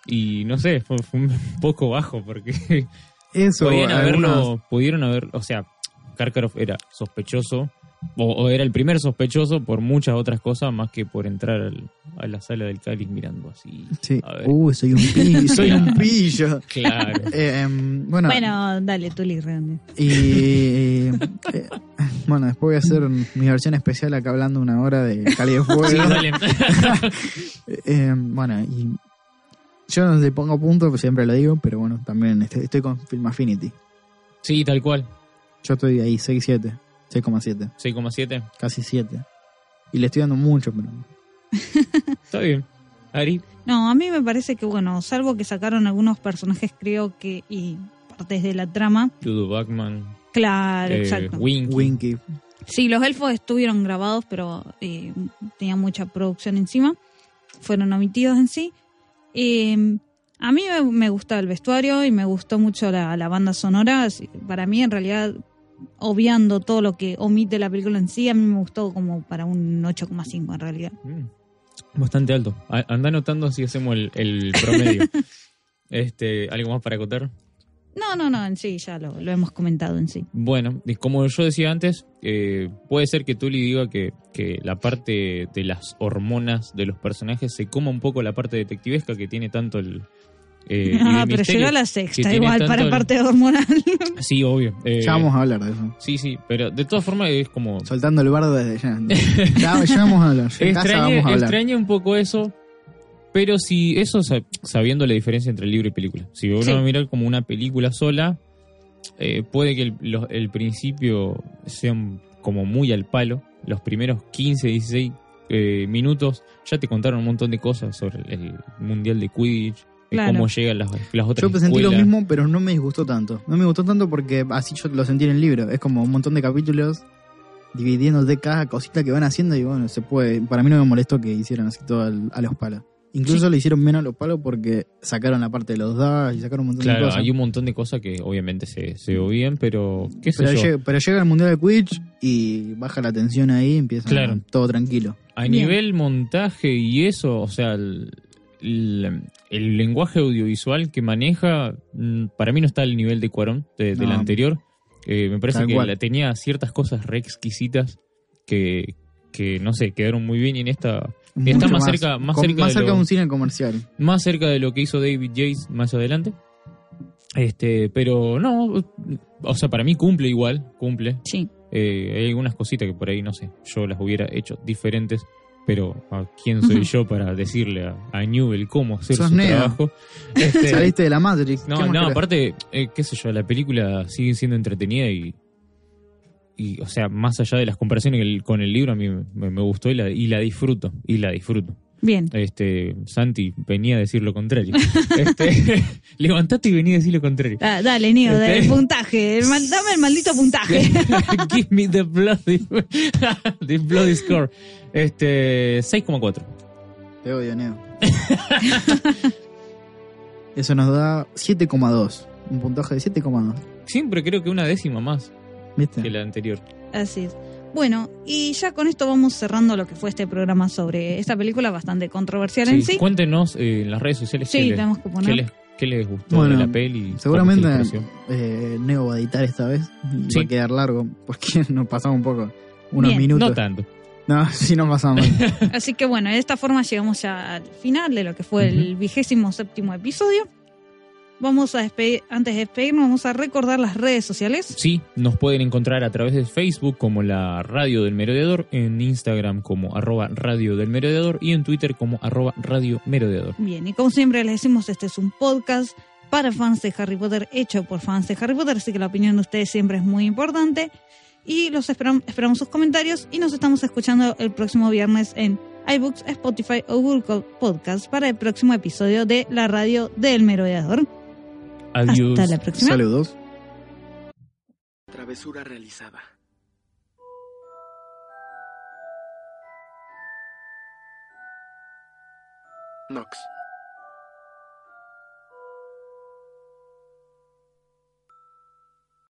y no sé, fue, fue un poco bajo porque Eso, algunos- haberlo, pudieron haber, o sea, Karkaroff era sospechoso o, o era el primer sospechoso por muchas otras cosas más que por entrar al- a la sala del cáliz mirando así. Sí. A ver. Uy, soy un pillo, soy un pillo. Claro. Eh, em, bueno, Bueno, dale, Tuli, redondo. y eh, bueno, después voy a hacer mi versión especial acá hablando una hora de Cali de Fuego. Sí, dale. Eh, bueno, y yo no le pongo punto, pues siempre lo digo, pero bueno, también estoy, estoy con Film Affinity. sí, tal cual. Yo estoy ahí, 6.7, 6,7, 6,7. casi 7. Y le estoy dando mucho, pero Está bien. Ari, No, a mí me parece que, bueno, salvo que sacaron algunos personajes, creo que, y partes de la trama. Dudu Bachman, Claro, eh, exacto. Winky. Winky. Sí, los elfos estuvieron grabados, pero eh, tenían mucha producción encima. Fueron omitidos en sí. Eh, a mí me, me gusta el vestuario y me gustó mucho la, la banda sonora. Para mí, en realidad, obviando todo lo que omite la película en sí, a mí me gustó como para un 8,5 en realidad. Mm, Bastante alto. Anda anotando si hacemos el, el promedio. este, ¿Algo más para acotar? No, no, no, en sí, ya lo, lo hemos comentado en sí. Bueno, y como yo decía antes, eh, puede ser que Tully diga que, que la parte de las hormonas de los personajes se coma un poco la parte detectivesca que tiene tanto el... eh, ah, pero llegó la sexta, igual, tanto para el- parte hormonal. Sí, obvio. eh, Ya vamos a hablar de eso. Sí, sí, pero de todas formas es como... Soltando el bardo desde ya. Ya, ya vamos a hablar. Extraña, vamos a hablar. extraña un poco eso, pero si eso sa- sabiendo la diferencia entre libro y película. Si uno Sí. va a mirar como una película sola, eh, puede que el, los- el principio sean como muy al palo. Los primeros 15, 16 eh, minutos ya te contaron un montón de cosas sobre el, el mundial de Quidditch, Claro. cómo llegan las, las otras Yo pues sentí lo mismo, pero no me disgustó tanto. No me gustó tanto porque así yo lo sentí en el libro. Es como un montón de capítulos dividiéndote cada cosita que van haciendo y bueno, se puede. Para mí no me molestó que hicieran así todo al- a los palos. Incluso le hicieron menos a los palos porque sacaron la parte de los dados y sacaron un montón de Claro, cosas. hay un montón de cosas que obviamente se, se oían, pero qué sé pero, yo. llega, pero llega el mundial de Quidditch y baja la tensión ahí y empieza Claro. todo tranquilo. A Bien. nivel montaje y eso, o sea, el, el- el lenguaje audiovisual que maneja, mm, para mí no está al nivel de Cuarón, de, del anterior. Eh, me parece Tal que la- tenía ciertas cosas re exquisitas que, que, no sé, quedaron muy bien y en esta está más cerca- más con- cerca más de cerca lo- de un cine comercial. más cerca de lo que hizo David Yates más adelante. Este, pero no, o sea, para mí cumple igual, cumple. Sí. Eh, hay algunas cositas que por ahí, no sé, yo las hubiera hecho diferentes, pero ¿a quién soy yo para decirle a, a Newell cómo hacer Sos su Neo. trabajo? Este, Saliste de la Matrix. ¿qué no, no, aparte, eh, qué sé yo, la película sigue siendo entretenida y, y o sea, más allá de las comparaciones con el, con el libro, a mí me, me gustó y la, y la disfruto, y la disfruto. Bien. Este, Santi venía a decir lo contrario. Este, levantate y venía a decir lo contrario. Ah, dale, Nico, Este- el puntaje. El mal- dame el maldito puntaje. Give me the bloody, the bloody score. Este, 6,4. Te odio, Neo. Eso nos da 7,2. Un puntaje de 7,2. Siempre creo que una décima más ¿Viste? que la anterior. Así es. Bueno, y ya con esto vamos cerrando lo que fue este programa sobre esta película bastante controversial en sí. Cuéntenos eh, en las redes sociales Sí, qué, les, tenemos que poner. qué les, qué les gustó Bueno, de la peli. Seguramente se eh, Neo va a editar esta vez. Sí. Va a quedar largo porque nos pasamos un poco. Unos Bien. minutos. No tanto. No, sí nos pasamos. Así que bueno, de esta forma llegamos ya al final de lo que fue el vigésimo séptimo episodio. Vamos a despedir, antes de despedirnos, vamos a recordar las redes sociales. Sí, nos pueden encontrar a través de Facebook como la Radio del Merodeador, en Instagram como arroba Radio del Merodeador y en Twitter como arroba Radio Merodeador. Bien, y como siempre les decimos, este es un podcast para fans de Harry Potter, hecho por fans de Harry Potter, así que la opinión de ustedes siempre es muy importante. Y los esperam- esperamos sus comentarios y nos estamos escuchando el próximo viernes en iBooks, Spotify o Google Podcast para el próximo episodio de La Radio del Merodeador. Adiós. Hasta la próxima. Saludos. Travesura realizada. Nox.